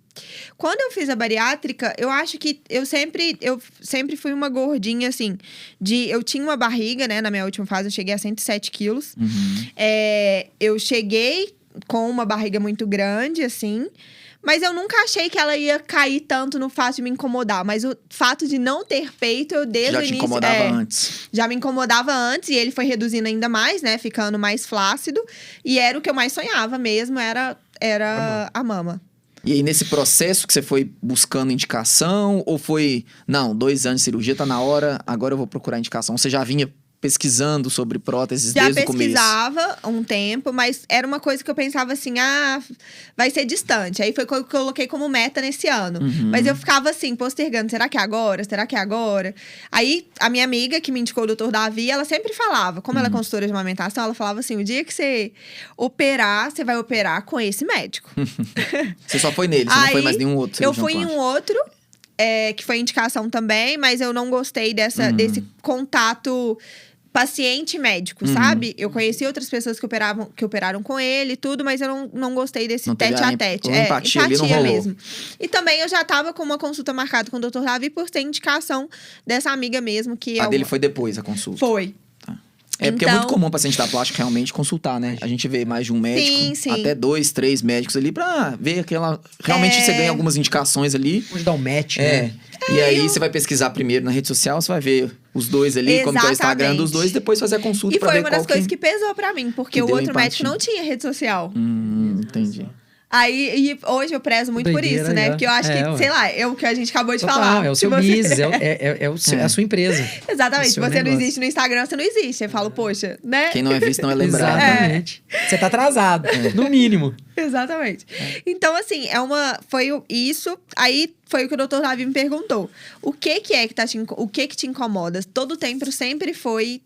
B: Quando eu fiz a bariátrica, eu acho que eu sempre, eu sempre fui uma gordinha, assim, de... Eu tinha uma barriga, né? Na minha última fase, eu cheguei a 107 quilos.
C: Uhum.
B: É, eu cheguei com uma barriga muito grande, assim. Mas eu nunca achei que ela ia cair tanto no fato de me incomodar. Mas o fato de não ter peito, eu desde
C: Já
B: o
C: te
B: início...
C: incomodava
B: é,
C: antes?
B: já me incomodava antes e ele foi reduzindo ainda mais, né? Ficando mais flácido. E era o que eu mais sonhava mesmo, era, era a mama.
C: E aí, nesse processo que você foi buscando indicação, ou foi, não, dois anos de cirurgia, tá na hora, agora eu vou procurar indicação? Você já vinha pesquisando sobre próteses
B: Já
C: desde o começo?
B: pesquisava um tempo, mas era uma coisa que eu pensava assim, ah, vai ser distante. Aí foi o que eu coloquei como meta nesse ano.
C: Uhum.
B: Mas eu ficava assim, postergando, será que é agora? Será que é agora? Aí a minha amiga que me indicou o doutor Davi, ela sempre falava, como
C: Uhum.
B: ela é consultora de amamentação, ela falava assim, o dia que você operar, você vai operar com esse médico.
C: Você só foi nele, você não foi
B: Aí,
C: mais nenhum outro
B: Eu fui em um outro, é, que foi indicação também, mas eu não gostei dessa,
C: Uhum.
B: desse contato paciente médico,
C: Uhum.
B: sabe? Eu conheci outras pessoas que operavam, que operaram com ele e tudo, mas eu não, não gostei desse
C: Não
B: tete
C: a
B: tete. É,
C: empatia rolou.
B: mesmo. E também eu já tava com uma consulta marcada com o Dr. Davi por ter indicação dessa amiga mesmo que
C: A
B: é
C: dele
B: uma-
C: foi depois, a consulta.
B: foi.
C: É porque é muito
B: Então-
C: comum o paciente da plástica realmente consultar, né? A gente vê mais de um médico,
B: Sim, sim.
C: até dois, três médicos ali pra ver aquela. Realmente
B: É.
C: você ganha algumas indicações ali.
A: Pode dar um match,
C: É.
A: né?
C: E aí você vai pesquisar primeiro na rede social, você vai ver os dois ali, como que é o Instagram
B: Exatamente.
C: dos dois, depois fazer a consulta
B: E
C: pra
B: foi
C: ver
B: uma
C: qual
B: das coisas
C: que...
B: que pesou pra mim, porque
C: que
B: o outro médico
C: empatia.
B: não tinha rede social.
C: Hum, entendi.
B: Aí, e hoje eu prezo muito por
A: Doideira,
B: isso, né?
A: é.
B: Porque eu acho
A: É,
B: que,
A: ué.
B: sei lá, é o que a gente acabou de
A: Total,
B: falar.
A: é o
B: Se
A: seu
B: você-
A: business, é, é, é- é o seu- é a sua empresa.
B: Exatamente.
A: É
B: Se você não
A: negócio.
B: existe no Instagram, você não existe. Eu falo, poxa, né?
C: Quem não é visto não é lembrado.
A: Exatamente. Você tá atrasado, no mínimo.
B: Exatamente.
A: É.
B: Então, assim, é uma. Foi isso. Aí foi o que o doutor Davi me perguntou. O que que é que tá te, o que que te incomoda? Todo tempo sempre foi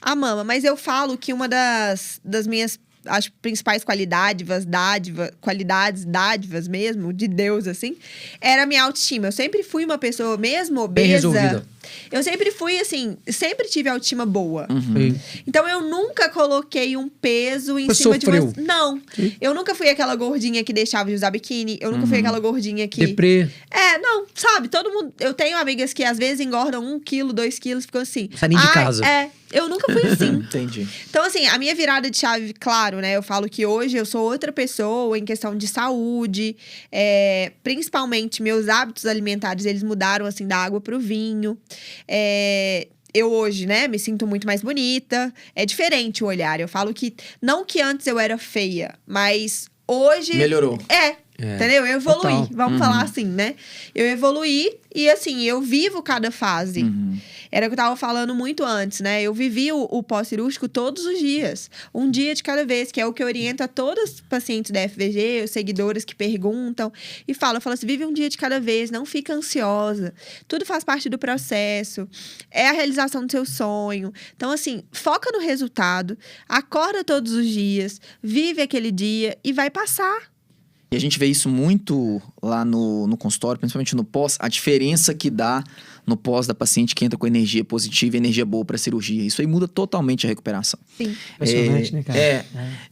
B: a mama. Mas eu falo que uma das, das minhas acho principais qualidades, dádiva, qualidades, dádivas mesmo, de Deus, assim, era a minha autoestima. Eu sempre fui uma pessoa, mesmo
A: Bem
B: obesa. Eu sempre fui, assim, sempre tive autoestima boa.
C: Uhum.
B: Então eu nunca coloquei um peso em
A: Você
B: cima
A: sofreu?
B: de você. Não.
A: Sim.
B: Eu nunca fui aquela gordinha que deixava de usar biquíni. Eu nunca
C: Uhum.
B: fui aquela gordinha que.
A: Deprê.
B: É, não, sabe? Todo mundo. Eu tenho amigas que às vezes engordam um quilo, dois quilos, ficam assim.
A: Sai nem de
B: "Ai,
A: casa."
B: É. Eu nunca fui assim.
C: Entendi.
B: Então, assim, a minha virada de chave, claro, né? Eu falo que hoje eu sou outra pessoa em questão de saúde. é, principalmente, meus hábitos alimentares, eles mudaram, assim, da água pro vinho. É, eu hoje, né, me sinto muito mais bonita. É diferente o olhar. Eu falo que, não que antes eu era feia, mas hoje...
C: Melhorou.
B: É,
A: É,
B: Entendeu? Eu evoluí,
A: total.
B: vamos
C: Uhum.
B: falar assim, né? Eu evoluí e assim, eu vivo cada fase.
C: Uhum.
B: Era o que eu tava falando muito antes, né? Eu vivi o, o pós-cirúrgico todos os dias. Um dia de cada vez, que é o que orienta todos os pacientes da FVG, os seguidores que perguntam. E fala, fala assim, vive um dia de cada vez, não fica ansiosa. Tudo faz parte do processo. É a realização do seu sonho. Então, assim, foca no resultado. Acorda todos os dias. Vive aquele dia e vai passar.
C: E a gente vê isso muito lá no, no consultório, principalmente no pós, a diferença que dá no pós da paciente que entra com energia positiva e energia boa para cirurgia. Isso aí muda totalmente a recuperação.
B: Sim.
A: Impressionante,
C: É,
A: né, cara?
C: é.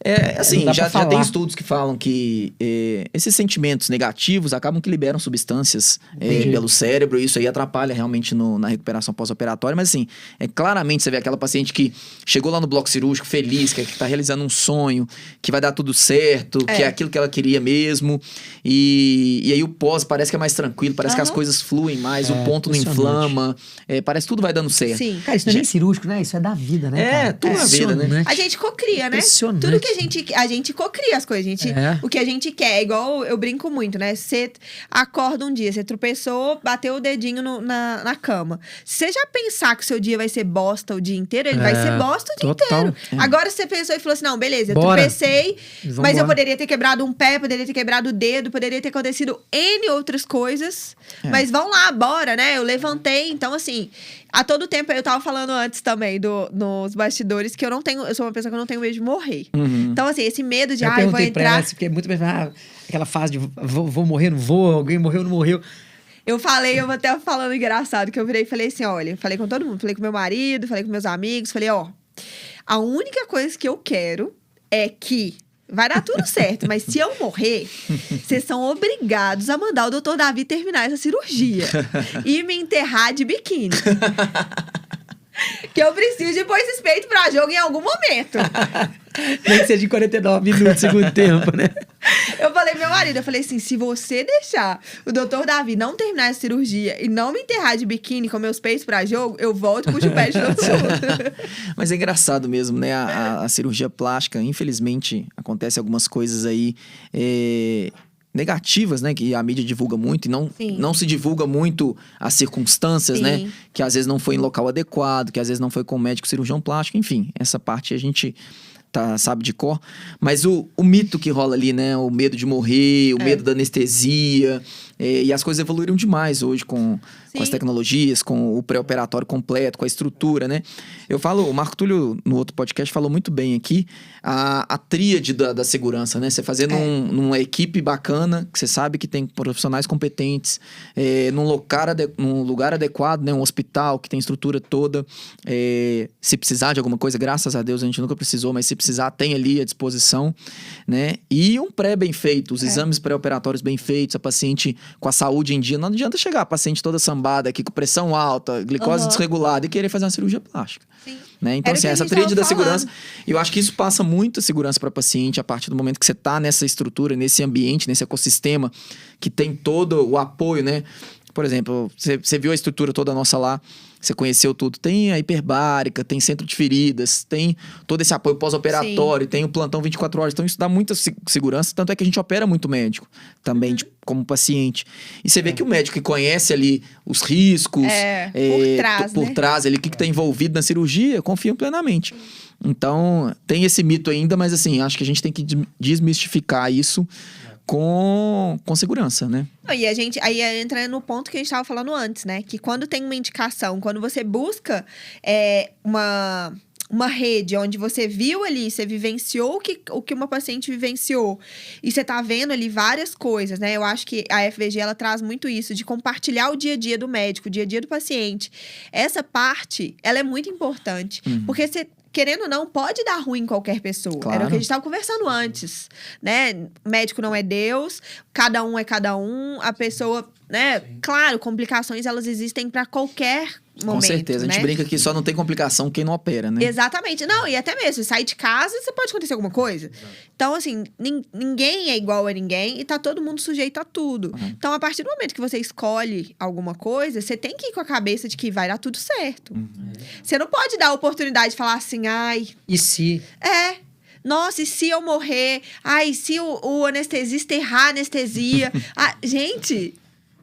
C: É, assim,
A: Não dá
C: já, já tem estudos que falam que é, esses sentimentos negativos acabam que liberam substâncias é, pelo cérebro e isso aí atrapalha realmente no- na recuperação pós-operatória. Mas assim, é claramente você vê aquela paciente que chegou lá no bloco cirúrgico feliz, que, que tá realizando um sonho, que vai dar tudo certo, que é aquilo que ela queria mesmo. E, e aí o pós parece que é mais tranquilo, parece que as coisas fluem mais,
A: É,
C: o ponto não
A: impressionante.
C: Inflama, é, parece que tudo vai dando certo.
B: Sim.
A: Cara, isso não é nem cirúrgico, né? Isso é da vida, né?
C: É,
A: cara?
C: tudo na vida, né?
B: A gente cocria, né? Tudo que a gente, a gente cocria as coisas. A gente,
A: É.
B: O que a gente quer. É igual eu brinco muito, né? Você acorda um dia, você tropeçou, bateu o dedinho no- na, na cama. Se você já pensar que o seu dia vai ser bosta o dia inteiro, ele vai
A: É,
B: ser bosta o dia
A: total.
B: inteiro. Agora você pensou e falou assim: não, beleza, eu
A: Bora.
B: tropecei, mas eu poderia ter quebrado um pé, poderia ter quebrado o dedo, poderia ter acontecido N outras coisas.
C: É.
B: Mas vão lá, bora, né? Eu levantei. Então, assim, a todo tempo, eu tava falando antes também do, nos bastidores que eu não tenho, eu sou uma pessoa que eu não tenho medo de morrer.
C: Uhum.
B: Então, assim, esse medo de,
A: Eu
B: ah, eu vou entrar.
A: ela, porque é muito bem, ah, aquela fase de vou, vou morrer, não vou, alguém morreu, não morreu.
B: Eu falei, eu vou até falando engraçado, que eu virei e falei assim: olha, falei com todo mundo, falei com meu marido, falei com meus amigos, falei, ó, a única coisa que eu quero é que. Vai dar tudo certo, mas se eu morrer, vocês são obrigados a mandar o doutor Davi terminar essa cirurgia e me enterrar de biquíni. que eu preciso de pôr esses peitos pra jogo em algum momento.
A: Nem que seja de 49 minutos, segundo tempo, né?
B: Eu falei meu marido, eu falei assim, se você deixar o doutor Davi não terminar a cirurgia e não me enterrar de biquíni com meus peitos pra jogo, eu volto e puxo o pé de doutor.
C: Mas é engraçado mesmo, né? A, a- a cirurgia plástica, infelizmente, acontece algumas coisas aí é, negativas, né? Que a mídia divulga muito e não,
B: Sim.
C: não se divulga muito as circunstâncias,
B: Sim.
C: né? Que às vezes não foi em local adequado, que às vezes não foi com médico cirurgião plástico, enfim, essa parte a gente tá, sabe de cor. Mas o, o mito que rola ali, né? O medo de morrer, o
B: É.
C: medo da anestesia. É, e as coisas evoluíram demais hoje com, com as tecnologias, com o pré-operatório completo, com a estrutura, né? Eu falo, o Marco Túlio, no outro podcast, falou muito bem aqui a, a tríade da, da segurança, né? Você fazer num, numa equipe bacana, que você sabe que tem profissionais competentes, é, num, ade- num lugar adequado, né? Um hospital que tem estrutura toda. é, se precisar de alguma coisa, graças a Deus a gente nunca precisou, mas se precisar, tem ali à disposição, né? E um pré bem feito, os
B: É.
C: exames pré-operatórios bem feitos, a paciente com a saúde em dia. Não adianta chegar a paciente toda sambada aqui, com pressão alta, glicose
B: Aham.
C: desregulada e querer fazer uma cirurgia plástica.
B: Sim.
C: Né? Então,
B: Era
C: assim, essa tríade da
B: falando.
C: segurança, eu acho que isso passa muita segurança para paciente a partir do momento que você está nessa estrutura, nesse ambiente, nesse ecossistema, que tem todo o apoio, né? Por exemplo, você viu a estrutura toda nossa lá, você conheceu tudo. Tem a hiperbárica, tem centro de feridas, tem todo esse apoio pós-operatório, tem o plantão 24 horas. Então, isso dá muita se- segurança. Tanto é que a gente opera muito médico também, tipo, como paciente. E você vê que o médico que conhece ali os riscos,
B: É,
C: é,
B: por trás,
C: por
B: né?
C: trás ali, o que está envolvido na cirurgia, confiam plenamente. Então, tem esse mito ainda, mas assim, acho que a gente tem que des- desmistificar isso com, com segurança, né?
B: Não, E a gente aí entra no ponto que a gente estava falando antes, né? Que quando tem uma indicação, quando você busca é, uma, uma rede onde você viu ali, você vivenciou o que, o que uma paciente vivenciou, e você tá vendo ali várias coisas, né? Eu acho que a FVG ela traz muito isso, de compartilhar o dia a dia do médico, o dia a dia do paciente. Essa parte, ela é muito importante. Porque você. Querendo ou não, pode dar ruim em qualquer pessoa. Era o
C: Claro.
B: que a gente estava conversando antes, né? Médico não é Deus, cada um é cada um, a pessoa, né? Claro, complicações elas existem para qualquer momento,
C: com certeza. A gente
B: né?
C: brinca que só não tem complicação quem não opera, né?
B: Exatamente. Não, e até mesmo, sair de casa, você pode acontecer alguma coisa. Então, assim, nin- ninguém é igual a ninguém e tá todo mundo sujeito a tudo.
C: Uhum.
B: Então, a partir do momento que você escolhe alguma coisa, você tem que ir com a cabeça de que vai dar tudo certo.
C: Uhum.
B: Você não pode dar a oportunidade de falar assim, ai,
A: E se?
B: é. Nossa, e se eu morrer? Ai, se o, o anestesista errar a anestesia? ah, gente,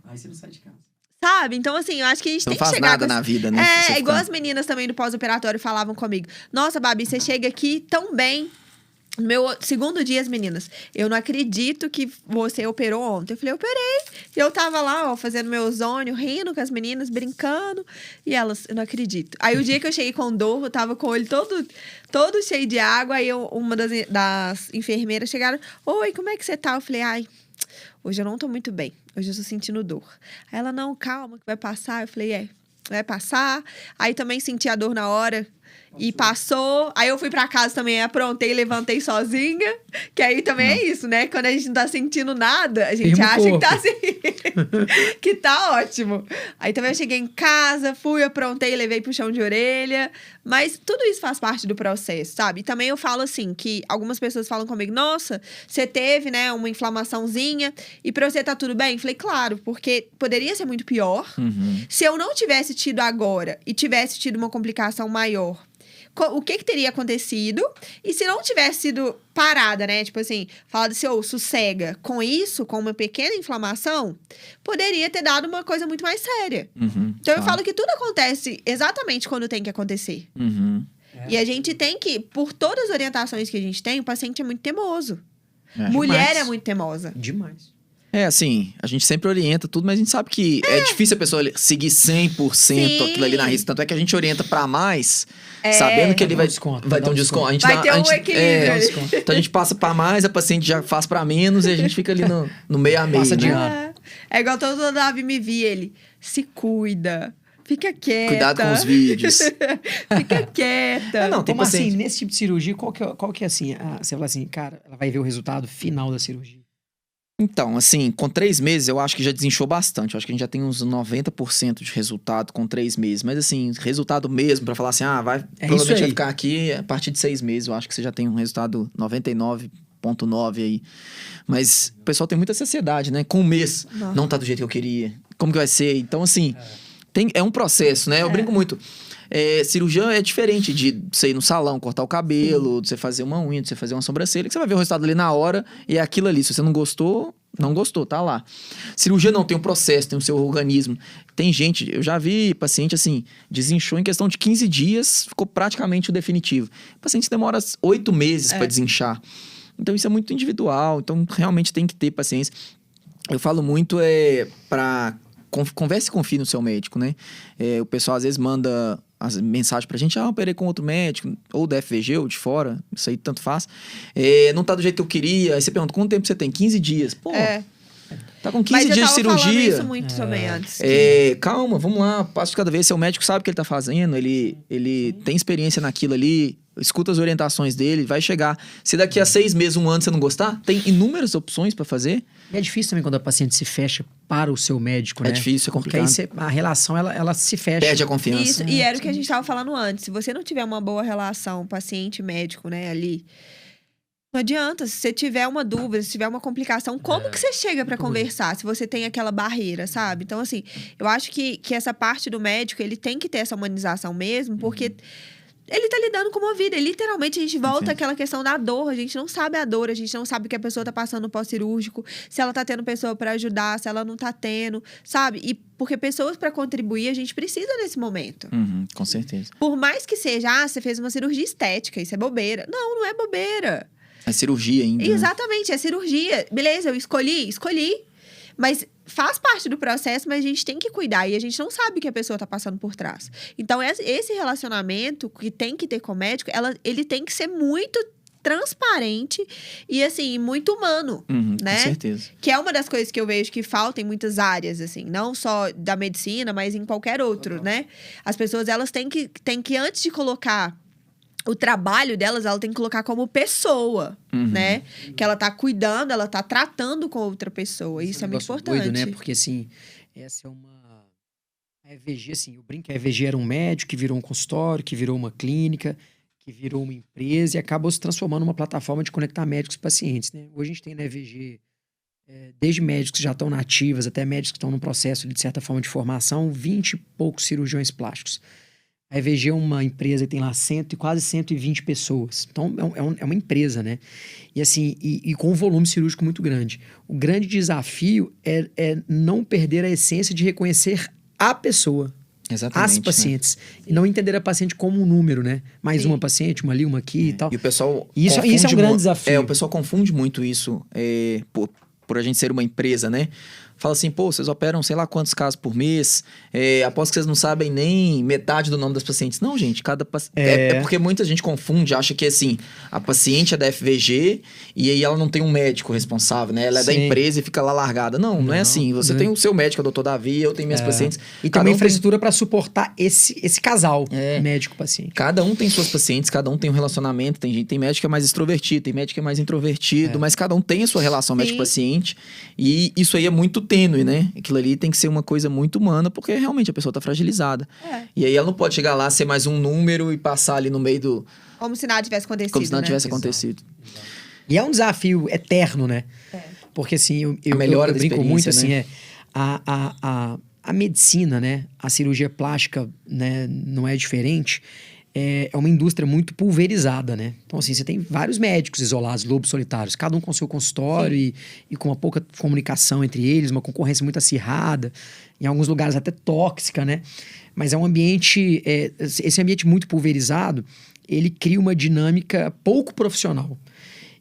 A: Aí você não sai de casa.
B: Sabe? Então, assim, eu acho que a gente
C: não
B: tem que
C: faz
B: chegar
C: nada
B: com
C: na vida, né?
B: É, é igual as meninas também do pós-operatório falavam comigo. Nossa, Babi, você chega aqui tão bem. No meu segundo dia, as meninas, eu não acredito que você operou ontem. Eu falei, operei. E eu tava lá, ó, fazendo meu ozônio, rindo com as meninas, brincando. E elas, eu não acredito. Aí o dia que eu cheguei com dor, eu tava com o olho todo, todo cheio de água. Aí eu- uma das, das enfermeiras chegaram, oi, como é que você tá? Eu falei, ai, hoje eu não tô muito bem. Hoje eu tô sentindo dor. Aí ela, não, calma, que vai passar. Eu falei, é, vai passar. Aí também senti a dor na hora. E passou. Aí eu fui pra casa também, aprontei, levantei sozinha. Que aí também é isso, né? Quando a gente não tá sentindo nada, a gente acha que
A: corpo.
B: tá assim. que tá ótimo. Aí também eu cheguei em casa, fui, aprontei, levei puxão de orelha. Mas tudo isso faz parte do processo, sabe? E também eu falo assim, que algumas pessoas falam comigo, nossa, você teve, né, uma inflamaçãozinha e pra você tá tudo bem? Falei, claro, porque poderia ser muito pior.
C: Uhum.
B: Se eu não tivesse tido agora e tivesse tido uma complicação maior, o que que teria acontecido? E se não tivesse sido parada, né? Tipo assim, falado assim, ô, sossega. Com isso, com uma pequena inflamação, poderia ter dado uma coisa muito mais séria.
C: Uhum.
B: Então eu
C: Claro.
B: falo que tudo acontece exatamente quando tem que acontecer.
C: Uhum.
B: E a gente tem que, por todas as orientações que a gente tem, o paciente é muito teimoso.
C: É.
B: Mulher
A: Demais.
B: é muito teimosa.
A: Demais.
C: É, assim, a gente sempre orienta tudo, mas a gente sabe que é, difícil a pessoa seguir 100%
B: Sim.
C: aquilo ali na risca. Tanto é que a gente orienta pra mais,
B: É.
C: sabendo que ele
A: Vai um desconto,
C: vai
A: vai
C: ter um
A: um
C: desconto. A gente
B: Vai
C: dá-
B: ter
C: a
B: um
C: gente-
B: equilíbrio
C: é. Então a gente passa pra mais, a paciente já faz pra menos e a gente fica ali no, no meio a meio.
A: Passa de
C: né?
A: ano.
B: É, é igual todo o Davi me via, ele se cuida. Fica quieta.
C: Cuidado com os vídeos.
B: Fica quieta.
C: É, não, tem
A: Como assim,
C: paciente.
A: nesse tipo de cirurgia, qual que é, qual que é assim? a- você fala assim, cara, ela vai ver o resultado final da cirurgia.
C: Então, assim, com três meses eu acho que já desinchou bastante. Eu acho que a gente já tem uns 90% de resultado com três meses. Mas, assim, resultado mesmo, pra falar assim, ah, vai,
A: É
C: provavelmente vai ficar aqui a partir de seis meses. Eu acho que você já tem um resultado 99,9 aí. Mas o pessoal tem muita ansiedade, né? Com um mês,
B: Nossa.
C: não tá do jeito que eu queria. Como que vai ser? Então, assim, tem, é um processo, né? Eu brinco muito. É, cirurgia é diferente de você ir no salão, cortar o cabelo, de você fazer uma unha, de você fazer uma sobrancelha, que você vai ver o resultado ali na hora e é aquilo ali. Se você não gostou, não gostou, tá lá. Cirurgia não, tem um processo, tem o seu organismo. Tem gente, eu já vi paciente assim, desinchou em questão de 15 dias, ficou praticamente o definitivo. O paciente demora oito meses
B: É.
C: pra desinchar. Então isso é muito individual, então realmente tem que ter paciência. Eu falo muito é para converse e confie no seu médico, né? É, o pessoal às vezes manda as mensagens pra gente, ah, operei com outro médico, ou da FVG, ou de fora, isso aí tanto faz. É, não tá do jeito que eu queria. Aí você pergunta, quanto tempo você tem? 15 dias. Pô,
B: É.
C: tá com 15
B: Mas eu
C: dias
B: tava
C: de
B: falando
C: cirurgia.
B: isso muito também antes.
C: É, calma, vamos lá, passo de cada vez. Seu médico sabe o que ele tá fazendo, ele, ele tem experiência naquilo ali, escuta as orientações dele, vai chegar. Se daqui a seis meses, um ano você não gostar, tem inúmeras opções pra fazer.
A: E é difícil também quando a paciente se fecha para o seu médico,
C: É
A: né?
C: difícil, é
A: Porque aí
C: complicado.
A: você- a relação, ela, ela se fecha.
C: Perde a confiança.
B: Isso, e era o que a gente estava falando antes. Se você não tiver uma boa relação paciente-médico, né, ali, não adianta. Se você tiver uma dúvida, se tiver uma complicação, como que você chega para conversar? Se você tem aquela barreira, sabe? Então, assim, eu acho que, que essa parte do médico, ele tem que ter essa humanização mesmo, porque ele tá lidando com uma vida. E, literalmente, a gente volta
C: Sim.
B: àquela questão da dor. A gente não sabe a dor, a gente não sabe o que a pessoa tá passando no pós-cirúrgico, se ela tá tendo pessoa para ajudar, se ela não tá tendo, sabe? E porque pessoas para contribuir, a gente precisa nesse momento.
C: Uhum, com certeza.
B: Por mais que seja, ah, você fez uma cirurgia estética, isso é bobeira. Não, não é bobeira.
C: É cirurgia ainda. né?
B: Exatamente, é cirurgia. Beleza, eu escolhi, escolhi. Mas faz parte do processo, mas a gente tem que cuidar. E a gente não sabe o que a pessoa tá passando por trás. Então, esse- esse relacionamento que tem que ter com o médico, ela, ele tem que ser muito transparente e, assim, muito humano.
C: Uhum,
B: né?
C: Com certeza.
B: Que é uma das coisas que eu vejo que falta em muitas áreas, assim. Não só da medicina, mas em qualquer outro, né? As pessoas, elas têm que, têm que antes de colocar o trabalho delas, ela tem que colocar como pessoa,
C: Uhum.
B: né? Que ela tá cuidando, ela tá tratando com outra pessoa. Isso é,
A: um
B: muito
A: negócio
B: importante.
A: Doido, né? Porque assim, essa é uma. A EVG, assim, eu brinco que a EVG era um médico que virou um consultório, que virou uma clínica, que virou uma empresa e acabou se transformando numa plataforma de conectar médicos e pacientes, né? Hoje a gente tem na EVG, é, desde médicos que já estão nativas até médicos que estão num processo, de certa forma, de formação, 20 e poucos cirurgiões plásticos. A EVG é uma empresa que tem lá cento, quase 120 pessoas. Então, é, um, é, uma empresa, né? E assim, e, e, com um volume cirúrgico muito grande. O grande desafio é, é não perder a essência de reconhecer a pessoa.
C: Exatamente,
A: as né? pacientes. Né? E não entender a paciente como um número, né? Mais Sim. uma paciente, uma ali, uma aqui é. e tal.
C: E o pessoal.
A: Isso, isso é um grande desafio.
C: É, o pessoal confunde muito isso é, por, por a gente ser uma empresa, né? Fala assim, pô, vocês operam sei lá quantos casos por mês, é, aposto que vocês não sabem nem metade do nome das pacientes. Não, gente, cada paciente. É... É, é... porque muita gente confunde, acha que assim, a paciente é da FVG e aí ela não tem um médico responsável, né? Ela é Sim. da empresa e fica lá largada. Não, não, não é assim. Você não. tem o seu médico, o doutor Davi, eu tenho minhas é. pacientes.
A: E tem uma infraestrutura tem... para suportar esse, esse casal, é. médico-paciente.
C: Cada um tem suas pacientes, cada um tem um relacionamento. Tem gente, tem médico que é mais extrovertido, tem médico que é mais introvertido, é. mas cada um tem a sua relação médico-paciente. E isso aí é muito tênue, né? Aquilo ali tem que ser uma coisa muito humana, porque realmente a pessoa tá fragilizada. É. E aí ela não pode chegar lá, ser mais um número e passar ali no meio do.
B: Como se nada tivesse acontecido.
C: Como se nada
B: né?
C: tivesse acontecido.
A: E é um desafio eterno, né? É. Porque assim, eu, eu, eu, eu brinco muito assim, né? é. A, a, a, a medicina, né? A cirurgia plástica né, não é diferente é, é uma indústria muito pulverizada, né? Então, assim, você tem vários médicos isolados, lobos solitários, cada um com seu consultório e, e, com uma pouca comunicação entre eles, uma concorrência muito acirrada, em alguns lugares até tóxica, né? Mas é um ambiente, é, esse ambiente muito pulverizado, ele cria uma dinâmica pouco profissional.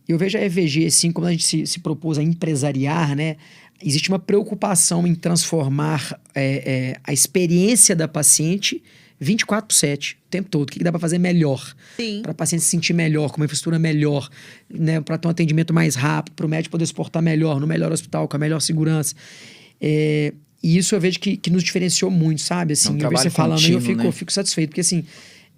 A: Eu vejo a EVG, assim, como a gente se, se propôs a empresariar, né? Existe uma preocupação em transformar é, é, a experiência da paciente 24 por 7, o tempo todo. O que, que dá para fazer melhor? Para o paciente se sentir melhor, com uma infraestrutura melhor, né? para ter um atendimento mais rápido, para o médico poder suportar melhor, no melhor hospital, com a melhor segurança. É, e isso eu vejo que, que nos diferenciou muito, sabe? Assim, é um eu vejo você falando e eu fico, né? eu fico satisfeito, porque assim,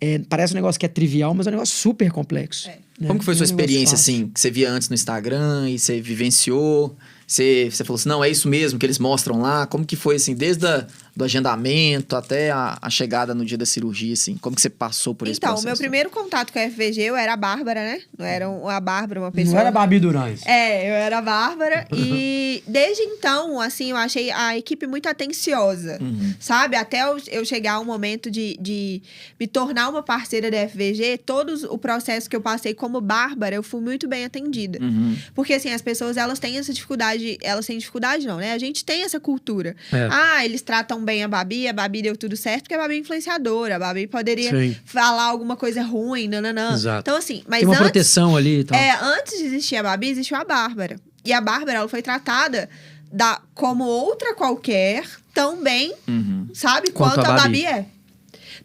A: é, parece um negócio que é trivial, mas é um negócio super complexo. É.
C: Né? Como que foi sua é experiência, assim, que você via antes no Instagram e você vivenciou? Você, você falou assim, não, é isso mesmo que eles mostram lá? Como que foi, assim, desde a, do agendamento até a, a, chegada no dia da cirurgia, assim? Como que você passou por esse
B: então,
C: processo?
B: Então, meu primeiro contato com a FVG, eu era a Bárbara, né? Não era a Bárbara, uma pessoa...
A: Não era a Babi Durães.
B: É, eu era a Bárbara. e desde então, assim, eu achei a equipe muito atenciosa, uhum. sabe? Até eu, eu chegar ao momento de, de me tornar uma parceira da FVG, todo o processo que eu passei como Bárbara, eu fui muito bem atendida. Uhum. Porque, assim, as pessoas, elas têm essa dificuldade dificuldade, elas têm dificuldade não, né? A gente tem essa cultura. É. Ah, eles tratam bem a Babi, a Babi deu tudo certo porque a Babi é influenciadora, a Babi poderia Sim. falar alguma coisa ruim, nananã. Exato. Então assim, mas
A: tem uma
B: antes,
A: proteção ali e tal.
B: É, antes de existir a Babi, existiu a Bárbara. E a Bárbara, ela foi tratada da, como outra qualquer, tão bem, uhum. sabe? Quanto, quanto a, Babi. a Babi é.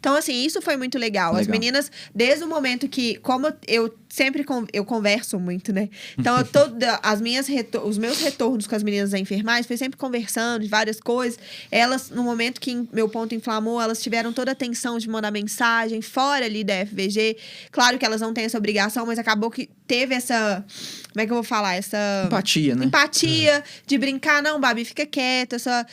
B: Então, assim, isso foi muito legal. legal. As meninas, desde o momento que, como eu sempre eu converso muito, né? Então, eu toda, as minhas os meus retornos com as meninas da enfermagem foi sempre conversando de várias coisas. Elas, no momento que meu ponto inflamou, elas tiveram toda a atenção de mandar mensagem fora ali da FVG. Claro que elas não têm essa obrigação, mas acabou que teve essa. Como é que eu vou falar? Essa.
C: Empatia, né?
B: Empatia é. de brincar. Não, Babi, fica quieta. Sua,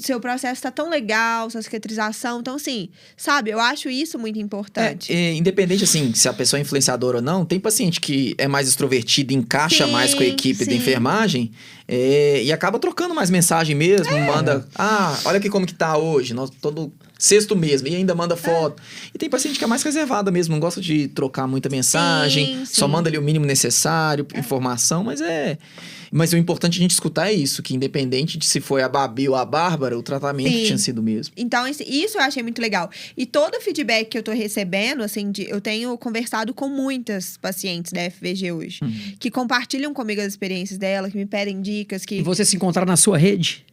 B: seu processo tá tão legal, sua cicatrização. Então, assim, sabe? Eu acho isso muito importante.
C: É, é, independente, assim, se a pessoa é influenciadora ou não, tem paciente que é mais extrovertido, encaixa sim, mais com a equipe sim. da enfermagem é, e acaba trocando mais mensagem mesmo, é. manda, ah, olha aqui como que tá hoje, nós, todo sexto mesmo, e ainda manda foto. É. E tem paciente que é mais reservada mesmo, não gosta de trocar muita mensagem, sim, só manda ali o mínimo necessário, é. informação, mas é... Mas o importante a gente escutar é isso, que independente de se foi a Babi ou a Bárbara, o tratamento Sim. tinha sido o mesmo.
B: Então, isso eu achei muito legal. E todo o feedback que eu tô recebendo, assim, de, eu tenho conversado com muitas pacientes da FVG hoje, uhum. que compartilham comigo as experiências dela, que me pedem dicas, que...
A: E você se encontrar na sua rede?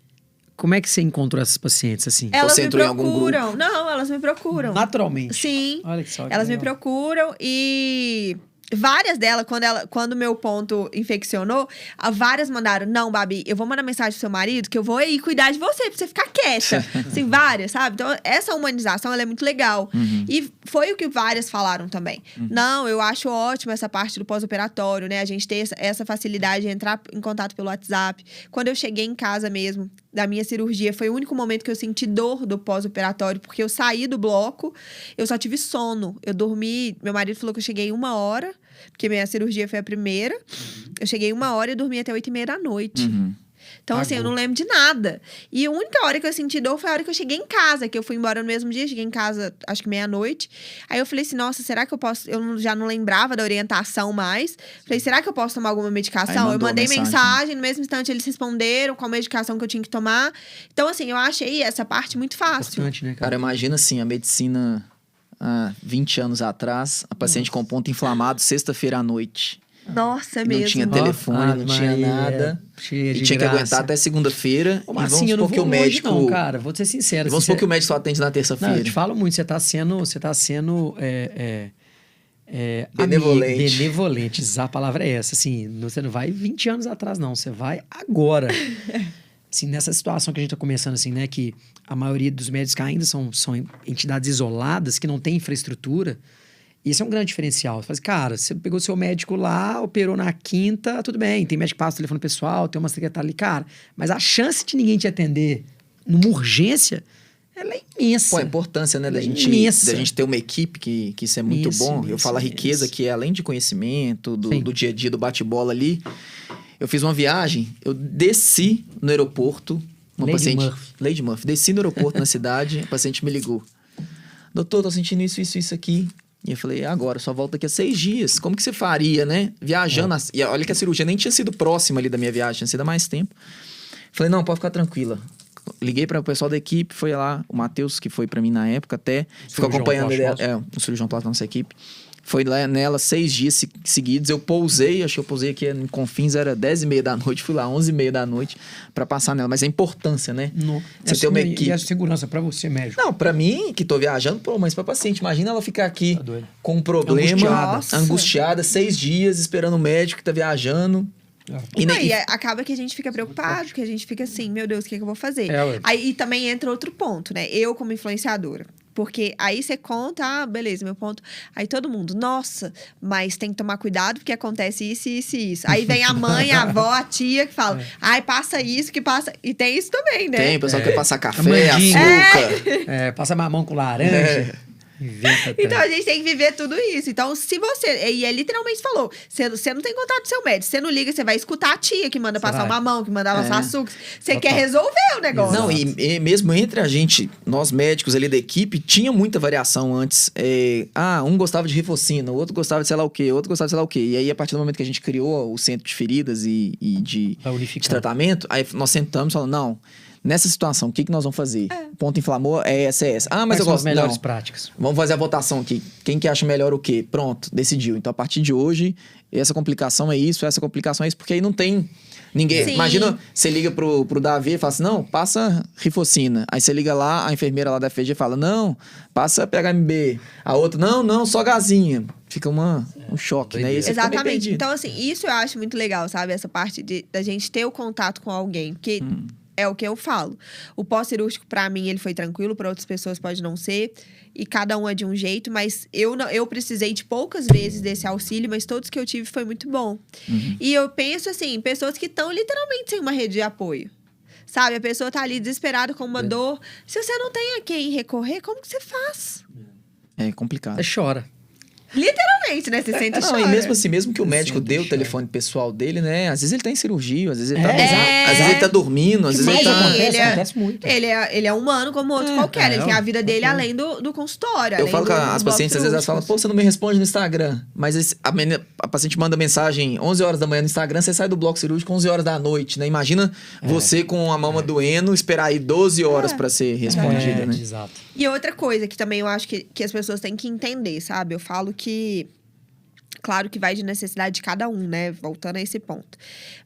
A: Como é que você encontrou essas pacientes assim?
B: Elas
C: você
B: me procuram. Não, elas me procuram.
A: Naturalmente.
B: Sim. Olha que só. Elas me procuram e Várias delas, quando ela, quando meu ponto infeccionou, várias mandaram: Não, Babi, eu vou mandar mensagem pro seu marido que eu vou aí cuidar de você, pra você ficar quieta. assim, várias, sabe? Então, essa humanização ela é muito legal. Uhum. E foi o que várias falaram também. Uhum. Não, eu acho ótimo essa parte do pós-operatório, né? A gente ter essa, essa facilidade de entrar em contato pelo WhatsApp. Quando eu cheguei em casa mesmo, da minha cirurgia, foi o único momento que eu senti dor do pós-operatório, porque eu saí do bloco, eu só tive sono. Eu dormi, meu marido falou que eu cheguei uma hora porque minha cirurgia foi a primeira. Eu cheguei uma hora e dormi até oito e meia da noite. Uhum. Então, assim, eu não lembro de nada. E a única hora que eu senti dor foi a hora que eu cheguei em casa, que eu fui embora no mesmo dia, cheguei em casa, acho que meia-noite. Aí eu falei assim, nossa, será que eu posso. Eu já não lembrava da orientação mais. Falei, será que eu posso tomar alguma medicação? Eu mandei
C: mensagem.
B: mensagem, no mesmo instante eles responderam qual medicação que eu tinha que tomar. Então, assim, eu achei essa parte muito fácil.
A: Importante, né,
C: Cara,
A: cara?
C: imagina assim, a medicina há 20 anos atrás, a paciente com ponto inflamado, sexta-feira à noite.
B: Nossa, é
C: E não
B: mesmo.
C: tinha telefone, não tinha
A: Maria,
C: nada.
A: cheia
C: E
A: de
C: tinha que
A: graça.
C: aguentar até segunda-feira. E
A: Marcinho,
C: vamos
A: eu não
C: supor que
A: vou
C: o médico.
A: Hoje não, cara. Vou ser sincero.
C: e vamos
A: assim,
C: supor que o médico só atende na
A: Não, eu
C: terça-feira.
A: te falo muito. Você tá sendo... Você tá sendo... É, é, é,
C: Benevolente.
A: amigo, benevolente. A palavra é essa. Assim, você não vai 20 anos atrás, não. Você vai agora. assim, nessa situação que a gente tá começando, assim, né? Que a maioria dos médicos que ainda são, são entidades isoladas, que não têm infraestrutura. Esse é um grande diferencial. Você fala assim, cara, você pegou seu médico lá, operou na quinta, tudo bem. Tem médico que passa o telefone pessoal, tem uma secretária ali, cara. Mas a chance de ninguém te atender numa urgência, ela é imensa.
C: Pô, a importância, né, da
A: é
C: gente,
A: imensa.
C: da gente ter uma equipe que, que isso é muito
A: Imensa,
C: bom. eu
A: imensa,
C: falo a riqueza
A: imensa.
C: que é além de conhecimento, do, do dia a dia, do bate-bola ali. Eu fiz uma viagem, eu desci no aeroporto, uma
A: Lady
C: paciente.
A: Murphy.
C: Lady Murphy. Desci no aeroporto na cidade, a paciente me ligou. Doutor, tô sentindo isso, isso, isso aqui. E eu falei, "É agora, só volta daqui a seis dias. Como que você faria, né? Viajando.
A: É.
C: as- E olha que a cirurgia nem tinha sido próxima ali da minha viagem, tinha sido há mais tempo. Falei, não, pode ficar tranquila. Liguei para o pessoal da equipe, foi lá, o Matheus, que foi para mim na época até, ficou acompanhando ele, é, o cirurgião plástico da nossa equipe. Foi lá nela seis dias se- seguidos. Eu pousei, acho que eu pousei aqui em Confins, era dez e meia da noite, fui lá onze e meia da noite para passar nela. Mas a importância, né?
A: No,
C: Você
A: Essa-
C: tem uma
A: e-
C: equipe.
A: E a segurança pra você, médico.
C: Não, pra mim, que tô viajando, pô, mas pra paciente, imagina ela ficar aqui
A: Tá
C: com um problema,
A: Angustiada.
C: Angustiada, seis dias esperando o médico que tá viajando. E,
B: Não, e acaba que a gente fica preocupado, que a gente fica assim, meu Deus, o que, é que eu vou fazer?
A: É.
B: Aí e também entra outro ponto, né? Eu como influenciadora. Porque aí você conta, ah, beleza, meu ponto. Aí todo mundo, nossa, mas tem que tomar cuidado porque acontece isso, isso e isso. Aí vem a mãe, a avó, a tia que fala, ai, passa isso, que passa. E tem isso também, né?
C: tem, o pessoal
A: É.
C: quer passar café, açúcar.
A: É, passa mamão com laranja.
C: É.
A: Inventa
B: Então a gente tem que viver tudo isso. Então, se você. E é literalmente falou: você, você não tem contato do seu médico, você não liga, você vai escutar a tia que manda
A: Você
B: passar uma mão, que manda passar
C: É.
B: açúcar. Você
A: Total.
B: quer resolver o negócio.
C: Não, e, e mesmo entre a gente, nós médicos ali da equipe, tinha muita variação antes. É, ah, um gostava de rifocina, o outro gostava de sei lá o quê, o outro gostava de sei lá o quê. E aí, a partir do momento que a gente criou o centro de feridas e, e de, de tratamento, aí nós sentamos e falamos, não, nessa situação, o que, que nós vamos fazer? Ponto inflamou, é essa, é essa. Ah, mas
A: Quais
C: eu
A: são
C: gosto...
A: as melhores
C: não.
A: práticas.
C: Vamos fazer a votação aqui. Quem que acha melhor o quê? Pronto, decidiu. Então, a partir de hoje, essa complicação é isso, essa complicação é isso, porque aí não tem ninguém.
B: Sim.
C: Imagina, você liga pro, pro Davi e fala assim: não, passa rifocina. Aí você liga lá, a enfermeira lá da FG fala: não, passa PHMB. A outra, não, não, só gazinha. Fica uma, um choque, né? Meio
B: Exatamente. Então, assim, isso eu acho muito legal, sabe? Essa parte de, da gente ter o contato com alguém. Porque
C: Hum.
B: É o que eu falo. O pós-cirúrgico, pra mim, ele foi tranquilo, pra outras pessoas pode não ser. E cada um é de um jeito, mas eu, não, eu precisei de poucas vezes desse auxílio, mas todos que eu tive foi muito bom.
C: Uhum.
B: E eu penso assim, pessoas que estão literalmente sem uma rede de apoio. Sabe, a pessoa tá ali desesperada com uma
A: É.
B: dor. Se você não tem a quem recorrer, como que você faz?
C: É complicado.
A: Você chora.
B: Literalmente, né? Você sente e
C: Não,
B: chora.
C: e mesmo assim, mesmo que o
A: Eu
C: médico dê o telefone pessoal dele, né? Às vezes ele tá em cirurgia, às vezes ele tá,
A: É,
C: às vezes ele tá dormindo, às vezes ele tá.
B: acontece? ele é-
A: acontece muito.
B: Ele é, ele é humano como outro
C: É,
B: qualquer.
A: é,
B: ele tem a
A: é,
B: vida dele
A: é.
B: além do, do consultório.
C: Eu
B: além
C: falo
B: do-
C: com as pacientes, às vezes elas falam, pô, você não me responde no Instagram. Mas esse- a, menina- a paciente manda mensagem 11 horas da manhã no Instagram, você sai do bloco cirúrgico 11 horas da noite, né? Imagina
A: É.
C: você com a mama doendo, esperar aí 12 horas
B: É.
C: pra ser respondida,
A: é,
C: né?
A: Exato.
B: E outra coisa que também eu acho que, que as pessoas têm que entender, sabe? Eu falo que. Claro que vai de necessidade de cada um, né? Voltando a esse ponto.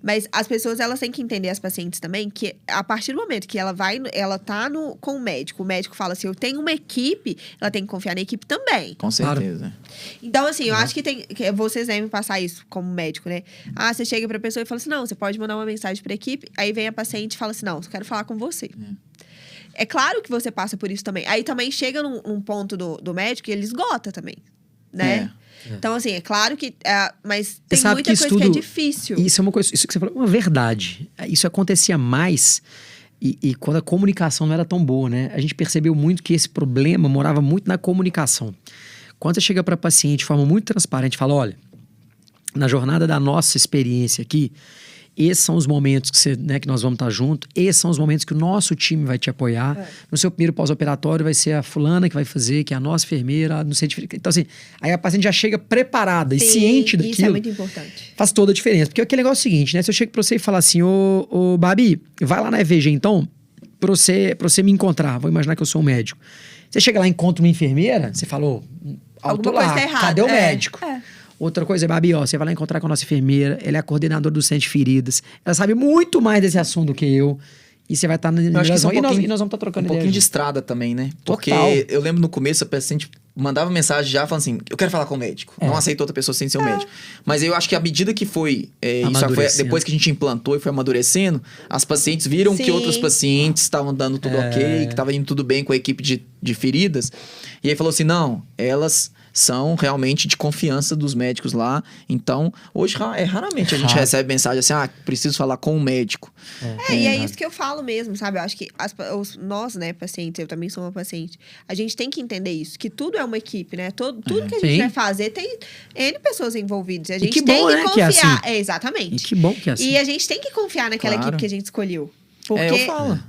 B: Mas as pessoas, elas têm que entender, as pacientes também, que a partir do momento que ela vai, ela tá no, com o médico, o médico fala assim, eu tenho uma equipe, ela tem que confiar na equipe também.
C: Com certeza.
B: Então, assim, eu acho que tem. Que vocês devem passar isso como médico, né? Ah, você chega pra pessoa e fala assim: não, você pode mandar uma mensagem pra equipe. Aí vem a paciente e fala assim: não, eu quero falar com você. É claro que você passa por isso também. Aí também chega num, num ponto do, do médico e ele esgota também, né?
A: É.
B: Então, assim, é claro que. é, mas tem muita
A: que
B: coisa que é difícil.
A: Isso é uma coisa, isso que você falou é uma verdade. Isso acontecia mais e, e quando a comunicação não era tão boa, né? A gente percebeu muito que esse problema morava muito na comunicação. Quando você chega para paciente de forma muito transparente e fala: olha, na jornada da nossa experiência aqui, esses são os momentos que, você, né, que nós vamos estar junto, esses são os momentos que o nosso time vai te apoiar.
B: É.
A: No seu primeiro pós-operatório vai ser a fulana que vai fazer, que é a nossa enfermeira, centro de- Então, assim, aí a paciente já chega preparada e
B: Sim,
A: ciente
B: Isso é muito importante.
A: faz toda a diferença. Porque aquele negócio é o seguinte, né? Se eu chego pra você e falar assim, ô, ô Babi, vai lá na EVG então, pra você, pra você me encontrar. Vou imaginar que eu sou um médico. Você chega lá e encontra uma enfermeira, você falou,
B: Alguma
A: lá,
B: coisa tá errada.
A: cadê o
B: É,
A: médico?
B: é.
A: Outra coisa, Babi, ó, você vai lá encontrar com a nossa enfermeira, ela é a coordenadora do centro de feridas, ela sabe muito mais desse assunto do que eu, e você vai estar na
C: que isso é um
A: e, nós, e nós vamos estar trocando
C: um pouquinho de
A: ideia.
C: estrada também, né? Porque
A: Total.
C: eu lembro no começo a paciente mandava mensagem já falando assim: eu quero falar com o médico.
A: É.
C: Não aceito outra pessoa sem ser o médico. Mas eu acho que à medida que foi. é, isso foi depois que a gente implantou e foi amadurecendo, as pacientes viram que
B: Sim.
C: outros pacientes estavam dando tudo
A: É.
C: ok, que estava indo tudo bem com a equipe de, de feridas. E aí falou assim: não, elas são realmente de confiança dos médicos lá. Então, hoje é raramente a gente
A: Raro.
C: recebe mensagem assim: ah, preciso falar com o médico.
B: É, e é isso que eu falo mesmo, sabe? Eu acho que as os- nós, né, pacientes, eu também sou uma paciente, a gente tem que entender isso, que tudo é uma equipe, né? Todo, tudo que a gente
A: Sim.
B: vai fazer tem N pessoas envolvidas. E a gente
A: que
B: tem
A: bom,
B: que
A: né, que é
B: confiar.
A: assim.
B: É,
A: E
B: exatamente.
A: que bom que é assim.
B: E a gente tem que confiar naquela
C: Claro.
B: equipe que a gente escolheu. Porque
C: É, eu falo.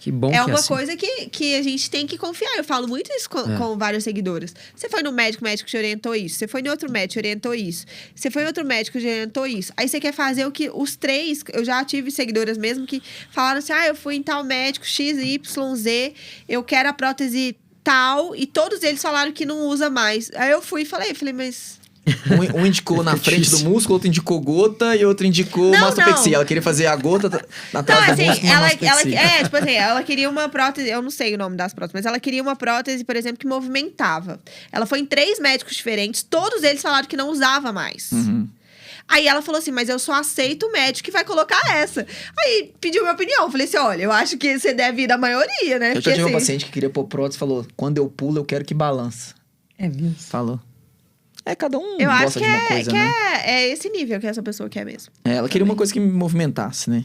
A: Que bom
B: é
A: que é
B: uma
A: assim.
B: coisa que, que a gente tem que confiar. Eu falo muito isso com,
A: É.
B: com várias seguidoras. Você foi no médico, o médico te orientou isso. Você foi em outro médico, te orientou isso. Você foi em outro médico, te orientou isso. Aí você quer fazer o que os três. Eu já tive seguidoras mesmo que falaram assim: ah, eu fui em tal médico, X, Y, Z, eu quero a prótese tal. E todos eles falaram que não usa mais. Aí eu fui e falei, falei, mas.
C: Um, um indicou na frente do músculo, outro indicou gota e outro indicou
B: Não,
C: mastopexia.
B: não.
C: Ela queria fazer a gota t-
B: Não,
C: atrás do
B: assim,
C: músculo na
B: ela, ela, é, tipo assim, ela queria uma prótese, eu não sei o nome das próteses, mas ela queria uma prótese, por exemplo, que movimentava. Ela foi em três médicos diferentes, todos eles falaram que não usava mais.
C: Uhum.
B: Aí ela falou assim, mas eu só aceito o médico que vai colocar essa. Aí pediu minha opinião. Falei assim: olha, eu acho que você deve ir da maioria, né?
C: Eu
B: Porque,
C: já tive
B: assim,
C: paciente que queria pôr prótese e falou: quando eu pulo, eu quero que balança.
A: É mesmo.
C: Falou. É, cada um
B: Eu acho
C: gosta
B: que,
C: de uma
B: é,
C: coisa,
B: que
C: né?
B: é, é esse nível que essa pessoa quer mesmo.
C: É, ela queria uma coisa que me movimentasse, né?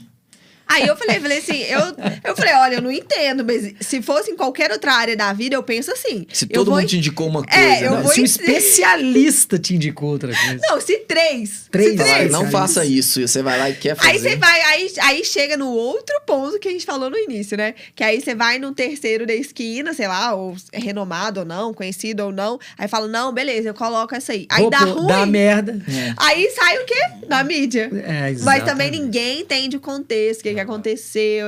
B: Aí eu falei, falei assim, eu, eu falei, olha, eu não entendo, mas se fosse em qualquer outra área da vida, eu penso assim.
C: Se todo mundo
B: em-
C: te indicou uma
B: É,
C: coisa,
B: eu
C: né?
B: vou
A: Se um especialista te indicou outra coisa.
B: Não, se três.
A: Três,
B: se três.
C: não faça isso. Você vai lá e quer fazer.
B: Aí você vai, aí, aí chega no outro ponto que a gente falou no início, né? Que aí você vai num terceiro da esquina, sei lá, ou é renomado ou não, conhecido ou não. Aí fala, não, beleza, eu coloco essa aí. Aí
A: Vou
B: dá ruim.
A: Dá merda.
C: É.
B: Aí sai o quê? Na mídia.
A: É,
B: Mas também
A: exatamente.
B: ninguém entende o contexto, que, que aconteceu.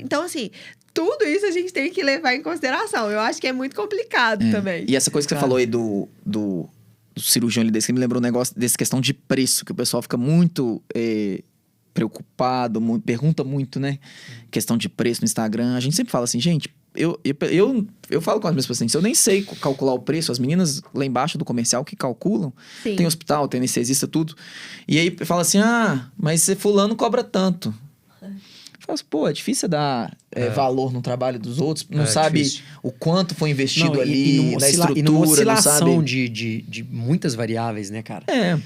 B: Então, assim, tudo isso a gente tem que levar em consideração. Eu acho que é muito complicado também.
C: E essa coisa que você
A: Cara.
C: falou aí do, do, do cirurgião ali desse, que me lembrou um negócio dessa questão de preço, que o pessoal fica muito eh, preocupado, mu- pergunta muito, né? Questão de preço no Instagram. A gente sempre fala assim, gente, eu, eu, eu, eu falo com as minhas pacientes, eu nem sei calcular o preço, as meninas lá embaixo do comercial que calculam,
B: Sim.
C: tem hospital, tem anestesista, tudo. E aí fala assim, ah, mas você fulano cobra tanto. Fala assim, pô, é difícil dar eh,
A: É.
C: valor no trabalho dos outros, não
A: É,
C: sabe
A: difícil.
C: o quanto foi investido
A: Não, e-
C: ali,
A: e, numa
C: na
A: oscila-
C: estrutura,
A: e numa
C: não
A: oscilação
C: sabe...
A: de, de, de muitas variáveis, né, cara?
C: É,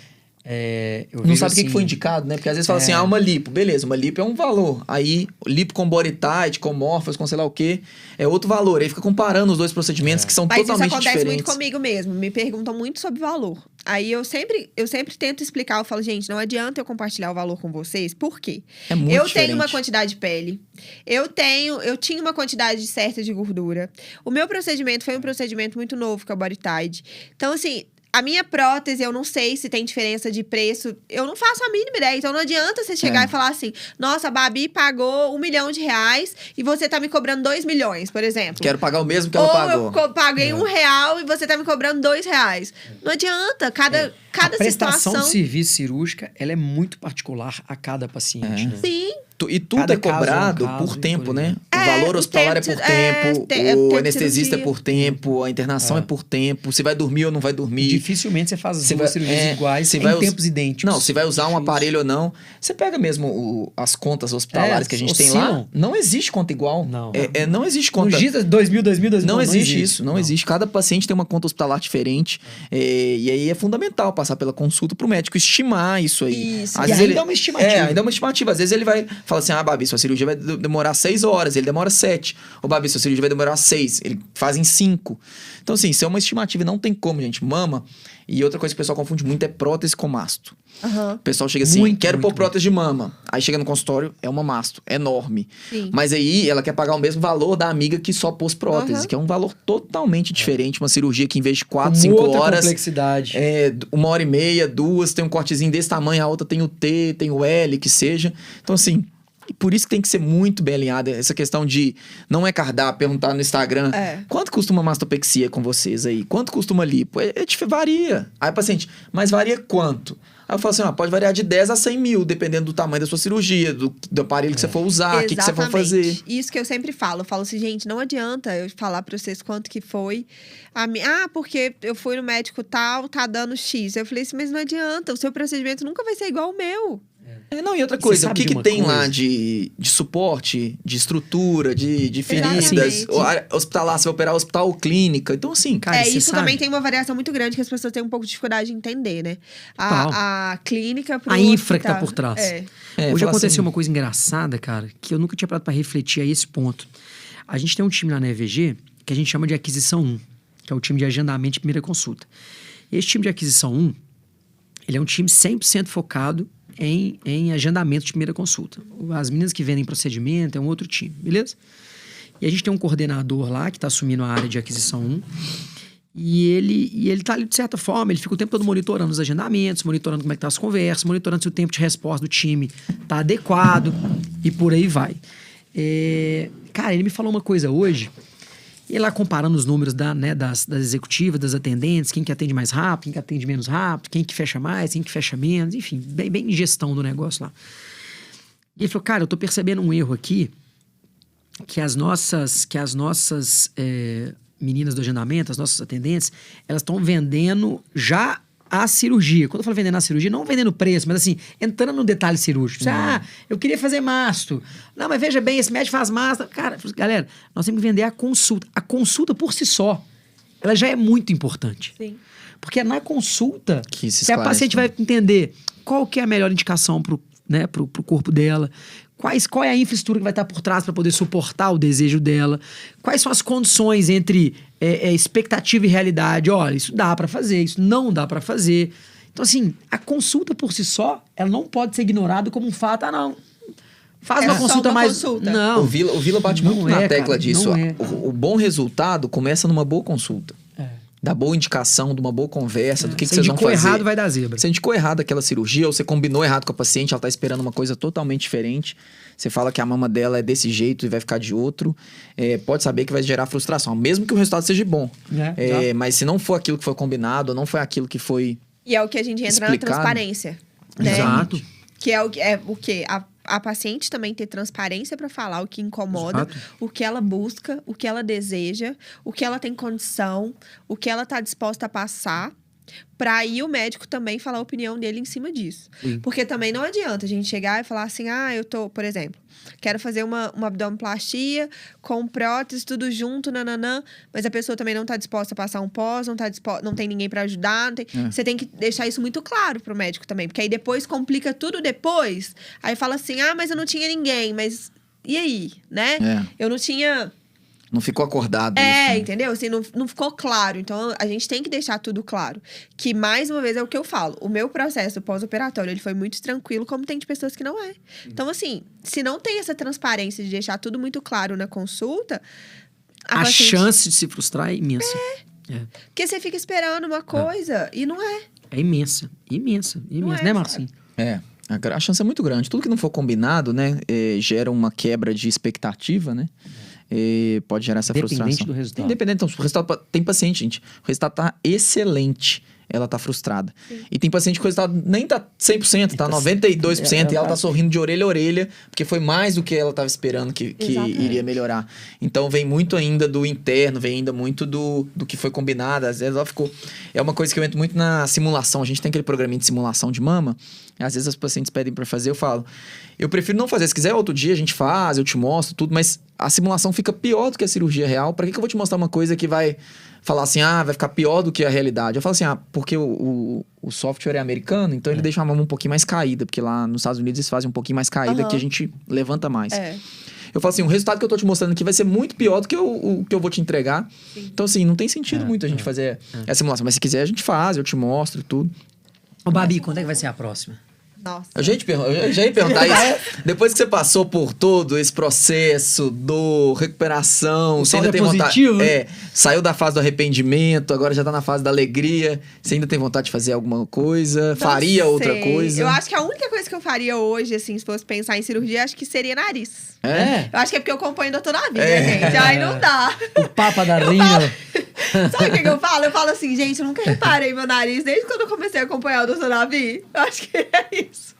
A: É, eu
C: não sabe o que que
A: assim,
C: foi indicado, né? Porque às vezes fala
A: É.
C: assim, ah, uma lipo. Beleza, uma lipo é um valor. Aí, lipo com body tight, com morphos, com sei lá o quê, é outro valor. Aí fica comparando os dois procedimentos
A: É.
C: que são
B: Mas isso
C: totalmente
B: acontece
C: diferentes.
B: muito comigo mesmo. Me perguntam muito sobre valor. Aí eu sempre, eu sempre tento explicar. Eu falo, gente, não adianta eu compartilhar o valor com vocês. Por quê?
C: É muito
B: eu
C: diferente.
B: tenho uma quantidade de pele. Eu tenho, eu tinha uma quantidade certa de gordura. O meu procedimento foi um procedimento muito novo, que é o body tide. Então, assim, a minha prótese, eu não sei se tem diferença de preço. Eu não faço a mínima ideia. Então, não adianta você chegar
C: É.
B: e falar assim: nossa, a Babi pagou um milhão de reais e você tá me cobrando dois milhões, por exemplo.
C: Quero pagar o mesmo que ela
B: Ou
C: pagou.
B: eu paguei
A: É.
B: um real e você tá me cobrando dois reais. Não adianta. Cada, cada
A: a prestação
B: situação.
A: de serviço cirúrgica, ela é muito particular a cada paciente,
C: É.
A: né?
B: Sim,
C: E tudo
A: Cada
C: é
A: caso é um
C: cobrado
A: caso,
C: por tempo,
A: por
C: né?
A: exemplo.
C: O
B: É,
C: valor
B: o
C: hospitalar é
B: tempo
C: por
B: de- é,
C: tempo,
B: te- é
C: o
B: tempo
C: anestesista é por tempo, a internação é.
A: É.
C: por tempo, se vai dormir ou não vai dormir.
A: Dificilmente você faz as
C: Você
A: duas
C: vai-
A: cirurgias
C: é,
A: iguais em
C: vai us-
A: tempos idênticos.
C: Não, se vai usar um aparelho ou não. Você pega mesmo o- as contas hospitalares
A: É,
C: que a gente tem lá. Não existe conta igual.
A: Não.
C: É, é, não existe
A: No
C: conta.
A: GITA 2000, 2000, 2000.
C: Não, existe isso, não, existe. Cada paciente tem uma conta hospitalar diferente. é, e aí é fundamental passar pela consulta pro médico estimar isso aí.
B: Isso.
C: Às
A: E
C: vezes
A: ainda
C: ele-
A: é uma estimativa.
C: É, ainda é uma estimativa. Às vezes ele vai falar assim: ah, Babi, sua cirurgia vai de- demorar seis horas, ele demora sete. Ô, Babi, sua cirurgia vai demorar seis, ele faz em cinco. Então, assim, isso é uma estimativa e não tem como, gente. Mama. E outra coisa que o pessoal confunde muito é prótese com masto.
B: Aham.
C: O pessoal chega assim,
A: Muito,
C: quero
A: muito,
C: pôr prótese de mama. Aí chega no consultório, é uma masto, enorme.
B: Sim.
C: Mas aí ela quer pagar o mesmo valor da amiga que só pôs prótese,
B: Aham.
C: que é um valor totalmente diferente. Uma cirurgia que em vez de 4,
A: Com
C: 5
A: outra
C: horas,
A: complexidade.
C: é uma hora e meia, duas, tem um cortezinho desse tamanho, a outra tem o T, tem o L, que seja. Então, assim, e por isso que tem que ser muito bem alinhada. Essa questão de não é cardápio, perguntar no Instagram
B: É.
C: quanto custa uma mastopexia com vocês aí? Quanto custa uma lipo? É, é dif- varia. Aí o paciente, mas varia quanto? Aí eu falo assim, ó, pode variar de 10 a 100 mil, dependendo do tamanho da sua cirurgia, do, do aparelho que você for usar, o que, que você for fazer.
B: Isso que eu sempre falo. Eu falo assim, gente, não adianta eu falar pra vocês quanto que foi. A mi- Ah, porque eu fui no médico tal, tá dando X. Eu falei assim, mas não adianta. O seu procedimento nunca vai ser igual ao meu.
C: É, não, e outra coisa, o que, que tem lá
A: coisa?
C: de, de suporte, de estrutura, de, de feridas, hospitalar, você vai operar hospital ou clínica. Então, assim,
A: Cara,
B: é,
A: você
B: isso
A: sabe?
B: também tem uma variação muito grande que as pessoas têm um pouco de dificuldade de entender, né? A, a clínica pro
A: A infra que tá
B: hospital.
A: por trás.
B: É.
C: é,
A: Hoje aconteceu
C: assim,
A: uma coisa engraçada, cara, que eu nunca tinha parado pra refletir a esse ponto. A gente tem um time lá na EVG que a gente chama de Aquisição 1, que é o time de agendamento de primeira consulta. Esse time de Aquisição 1, ele é um time 100% focado em, em agendamento de primeira consulta. As meninas que vendem procedimento é um outro time, beleza? E a gente tem um coordenador lá que está assumindo a área de aquisição 1. E ele, e ele tá ali, de certa forma, ele fica o tempo todo monitorando os agendamentos, monitorando como é que tá as conversas, monitorando se o tempo de resposta do time tá adequado e por aí vai. É, cara, ele me falou uma coisa hoje, ele lá comparando os números da, né, das, das executivas, das atendentes, quem que atende mais rápido, quem que atende menos rápido, quem que fecha mais, quem que fecha menos, enfim, bem, bem gestão do negócio lá. E ele falou, cara, eu tô percebendo um erro aqui, que as nossas, que as nossas é, meninas do agendamento, as nossas atendentes, elas estão vendendo já a cirurgia. Quando eu falo vendendo a cirurgia, não vendendo preço, mas assim, entrando no detalhe cirúrgico. Você, Ah, eu queria fazer masto. Não, mas veja bem, esse médico faz masto. Cara, galera, nós temos que vender a consulta. A consulta por si só, ela já é muito importante.
B: Sim.
A: Porque é na consulta
C: Que
A: que a paciente vai entender qual que é a melhor indicação pro, né, pro, pro corpo dela, quais, qual é a infraestrutura que vai estar por trás para poder suportar o desejo dela, quais são as condições entre é, é, expectativa e realidade. Olha, isso dá para fazer, isso não dá para fazer. Então, assim, a consulta por si só, ela não pode ser ignorada como um fato. Ah, não. Faz
B: É
A: uma consulta
B: uma
A: mais.
B: consulta.
A: Não.
C: O Vila, o Vila bate
A: Não
C: muito
A: é,
C: na tecla
A: cara,
C: disso.
A: é.
C: O, o bom resultado começa numa boa consulta.
A: É.
C: Da boa indicação, de uma boa conversa, do que, que
A: Se
C: vocês vão
A: indicou
C: fazer.
A: errado, vai dar zebra.
C: Você indicou errado aquela cirurgia, ou você combinou errado com a paciente, ela tá esperando uma coisa totalmente diferente. Você fala que a mama dela é desse jeito e vai ficar de outro. é, pode saber que vai gerar frustração, mesmo que o resultado seja bom.
A: É,
C: É, mas se não for aquilo que foi combinado, ou não foi aquilo que foi.
B: E é o que a gente entra
C: Explicado.
B: na transparência. Né?
A: Exato.
B: Que é o, que- é o quê? A, a paciente também ter transparência para falar o que incomoda,
A: Exato.
B: o que ela busca, o que ela deseja, o que ela tem condição, o que ela tá disposta a passar. Pra aí o médico também falar a opinião dele em cima disso.
A: Sim.
B: Porque também não adianta a gente chegar e falar assim: ah, eu tô, por exemplo, quero fazer uma, uma abdominoplastia com prótese, tudo junto, nananã, mas a pessoa também não tá disposta a passar um pós, não tá disposta, não tem ninguém para ajudar, tem-
C: É.
B: você tem que deixar isso muito claro pro médico também, porque aí depois complica tudo depois. Aí fala assim: "Ah, mas eu não tinha ninguém, mas e aí, né?
C: É,
B: Eu não tinha
C: não ficou acordado.
B: é,
C: isso, né?
B: entendeu? Assim, não, não ficou claro. Então, a gente tem que deixar tudo claro. Que, mais uma vez, é o que eu falo. O meu processo pós-operatório, ele foi muito tranquilo, como tem de pessoas que não é. Então, assim, se não tem essa transparência de deixar tudo muito claro na consulta...
A: A,
B: paciente-
A: chance de se frustrar é imensa. É.
B: Porque você fica esperando uma coisa e não é.
A: É imensa, imensa, imensa,
B: é,
A: né? Marcinho?
C: É, a a chance é muito grande. Tudo que não for combinado, né, eh, gera uma quebra de expectativa, né? Eh, pode gerar essa
A: Dependente
C: frustração.
A: do resultado.
C: Independente, então, o resultado tem paciente, gente. O resultado tá excelente. Ela tá frustrada. E tem paciente que resultado nem tá 100%, tá 92%, e ela tá sorrindo de orelha a orelha, porque foi mais do que ela tava esperando que, que
B: Exatamente.
C: iria melhorar. Então vem muito ainda do interno, vem ainda muito do, do que foi combinado. Às vezes ela ficou. É uma coisa que eu entro muito na simulação. A gente tem aquele programinha de simulação de mama. Às vezes as pacientes pedem pra fazer, eu falo. Eu prefiro não fazer. Se quiser, outro dia a gente faz, eu te mostro tudo, mas a simulação fica pior do que a cirurgia real. Pra que, que eu vou te mostrar uma coisa que vai falar assim, ah, vai ficar pior do que a realidade? Eu falo assim, ah, porque o, o, o software é americano, então ele deixa a mama um pouquinho mais caída, porque lá nos Estados Unidos eles fazem um pouquinho mais caída,
B: Aham.
C: que a gente levanta mais.
B: É.
C: Eu falo assim, o resultado que eu tô te mostrando aqui vai ser muito pior do que eu, o que eu vou te entregar. Então, assim, não tem sentido
A: É,
C: muito a gente
A: é,
C: fazer essa simulação. Mas se quiser, a gente faz, eu te mostro tudo.
A: Ô, Babi, quando é que vai ser a próxima?
B: Nossa.
C: Eu já ia, eu já ia perguntar isso. Depois que você passou por todo esse processo do recuperação,
A: O
C: você ainda
A: é
C: tem
A: positivo,
C: vontade.
A: né?
C: É, saiu da fase do arrependimento, agora já tá na fase da alegria. Você ainda tem vontade de fazer alguma coisa?
B: Não
C: faria outra
B: sei.
C: coisa?
B: Eu acho que a única coisa que eu faria hoje, assim, se fosse pensar em cirurgia, acho que seria nariz.
C: É?
B: Eu acho que é porque eu acompanho doutor na vida,
C: É.
B: gente. Aí não dá.
A: O Papa da Rinha.
B: Sabe o que, que eu falo? Eu falo assim, gente, eu nunca reparei meu nariz desde quando eu comecei a acompanhar o doutor Davi. Eu acho que é isso.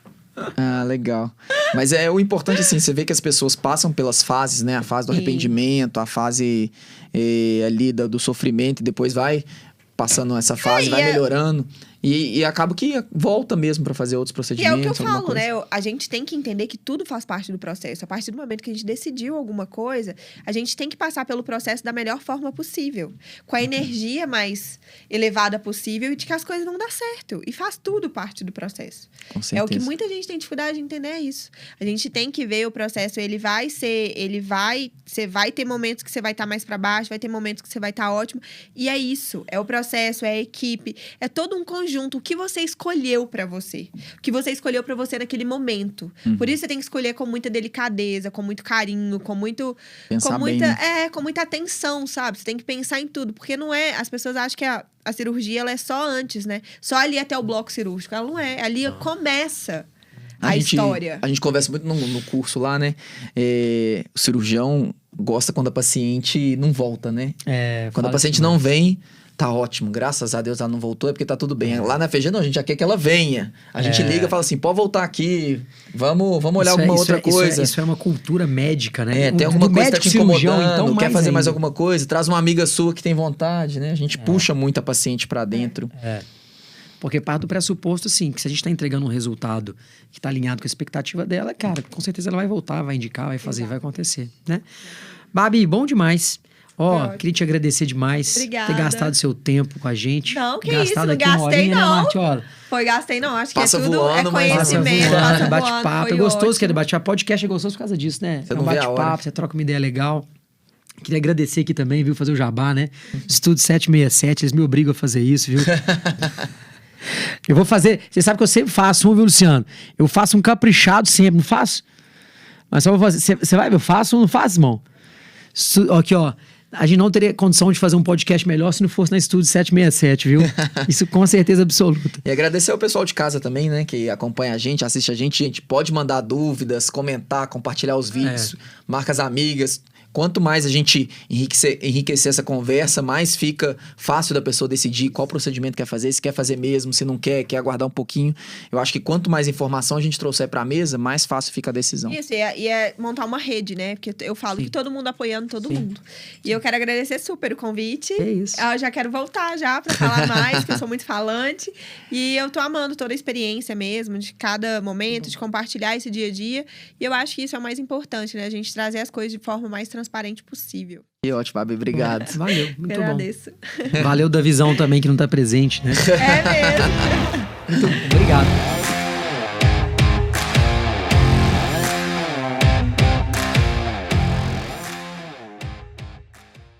C: Ah, legal. Mas é o importante, assim, você vê que as pessoas passam pelas fases, né? A fase do
B: Sim.
C: arrependimento, a fase eh, ali da- do sofrimento, e depois vai passando essa fase,
B: e
C: vai
B: é-
C: melhorando. E, e acaba que volta mesmo pra fazer outros
B: E é
C: procedimentos.
B: o que eu falo,
C: coisa.
B: né? Eu- A gente tem que entender que tudo faz parte do processo. A partir do momento que a gente decidiu alguma coisa, a gente tem que passar pelo processo da melhor forma possível. Com a energia mais elevada possível e de que as coisas vão dar certo. E faz tudo parte do processo.
C: Com
B: É o que
C: certeza.
B: muita gente tem dificuldade de entender é isso. A gente tem que ver o processo, ele vai ser, ele vai, você vai ter momentos que você vai estar mais para baixo, vai ter momentos que você vai estar ótimo, e é isso, é o processo, é a equipe, é todo um conjunto, o que você escolheu para você, o que você escolheu para você naquele momento.
C: Uhum.
B: Por isso você tem que escolher com muita delicadeza, com muito carinho, com muito
C: Pensar
B: com
C: bem,
B: muita,
C: né?
B: é, com muita atenção, sabe? Você tem que pensar em tudo, porque não é, as pessoas acham que a, a cirurgia ela é só antes, né? Só ali até o bloco cirúrgico, ela não é, ali começa a,
C: gente,
B: história.
C: A gente conversa muito no, no curso lá, né? É, o cirurgião gosta quando a paciente não volta, né?
A: É,
C: Quando a paciente
A: isso
C: não
A: demais.
C: vem, tá ótimo. Graças a Deus ela não voltou, é porque tá tudo bem. Lá na FG, não, a gente já quer que ela venha. A gente
A: É.
C: liga e fala assim: pode voltar aqui, vamos, vamos olhar
A: Isso é-
C: alguma
A: isso
C: outra
A: é- isso é-
C: coisa.
A: Isso é, uma cultura médica, né?
C: É, tem alguma
A: do
C: coisa que tá te
A: cirurgião,
C: incomodando,
A: então,
C: quer fazer mais
A: ainda.
C: alguma coisa, traz uma amiga sua que tem vontade, né? A gente puxa muito a paciente pra dentro.
A: É. Porque parte do pressuposto, assim, que se a gente está entregando um resultado que está alinhado com a expectativa dela, cara, com certeza ela vai voltar, vai indicar, vai fazer,
B: Exato.
A: vai acontecer, né? Babi, bom demais. Ó,
B: Ótimo.
A: queria te agradecer demais
B: Obrigada.
A: ter gastado seu tempo com a gente.
B: Não, que
A: gastado
B: isso,
A: aqui
B: não gastei,
A: horinha, né,
B: não.
A: Martiola?
B: Foi, gastei não, acho
C: Passa
B: que é tudo
C: voando,
B: é
A: Passa
B: conhecimento,
A: voando,
B: passa
A: é bate-papo. É gostoso que é
B: ótimo.
A: bate-papo. Podcast é gostoso por causa disso, né?
C: Você
A: é um bate-papo, você troca uma ideia legal. Queria agradecer aqui também, viu? Fazer o jabá, né? Estúdio 767, eles me obrigam a fazer isso, viu? eu vou fazer. Você sabe que eu sempre faço um, viu, Luciano? Eu faço um caprichado sempre, não faço? Mas só vou fazer. Você- vai ver? Eu faço ou não faço, irmão? Aqui, ó. A gente não teria condição de fazer um podcast melhor se não fosse na Estúdio 767, viu? Isso com certeza absoluta.
C: E agradecer ao pessoal de casa também, né? Que acompanha a gente, assiste a gente. Gente, pode mandar dúvidas, comentar, compartilhar os vídeos, marca as amigas. Quanto mais a gente enriquecer, enriquecer essa conversa, mais fica fácil da pessoa decidir qual procedimento quer fazer, se quer fazer mesmo, se não quer, quer aguardar um pouquinho. Eu acho que quanto mais informação a gente trouxer pra mesa, mais fácil fica a decisão.
B: Isso, e é, e é montar uma rede, né? Porque eu falo
A: Sim.
B: que todo mundo apoiando todo
A: Sim.
B: mundo. E eu quero agradecer super o convite.
A: É isso.
B: Eu já quero voltar já pra falar mais, que eu sou muito falante. E eu tô amando toda a experiência mesmo, de cada momento, de compartilhar esse dia a dia. E eu acho que isso é o mais importante, né? A gente trazer as coisas de forma mais transparente possível.
C: E ótimo, Babi, obrigado.
A: Valeu, muito
B: eu
A: bom.
B: agradeço.
A: Valeu da visão também que não tá presente, né?
B: É mesmo.
A: Muito obrigado.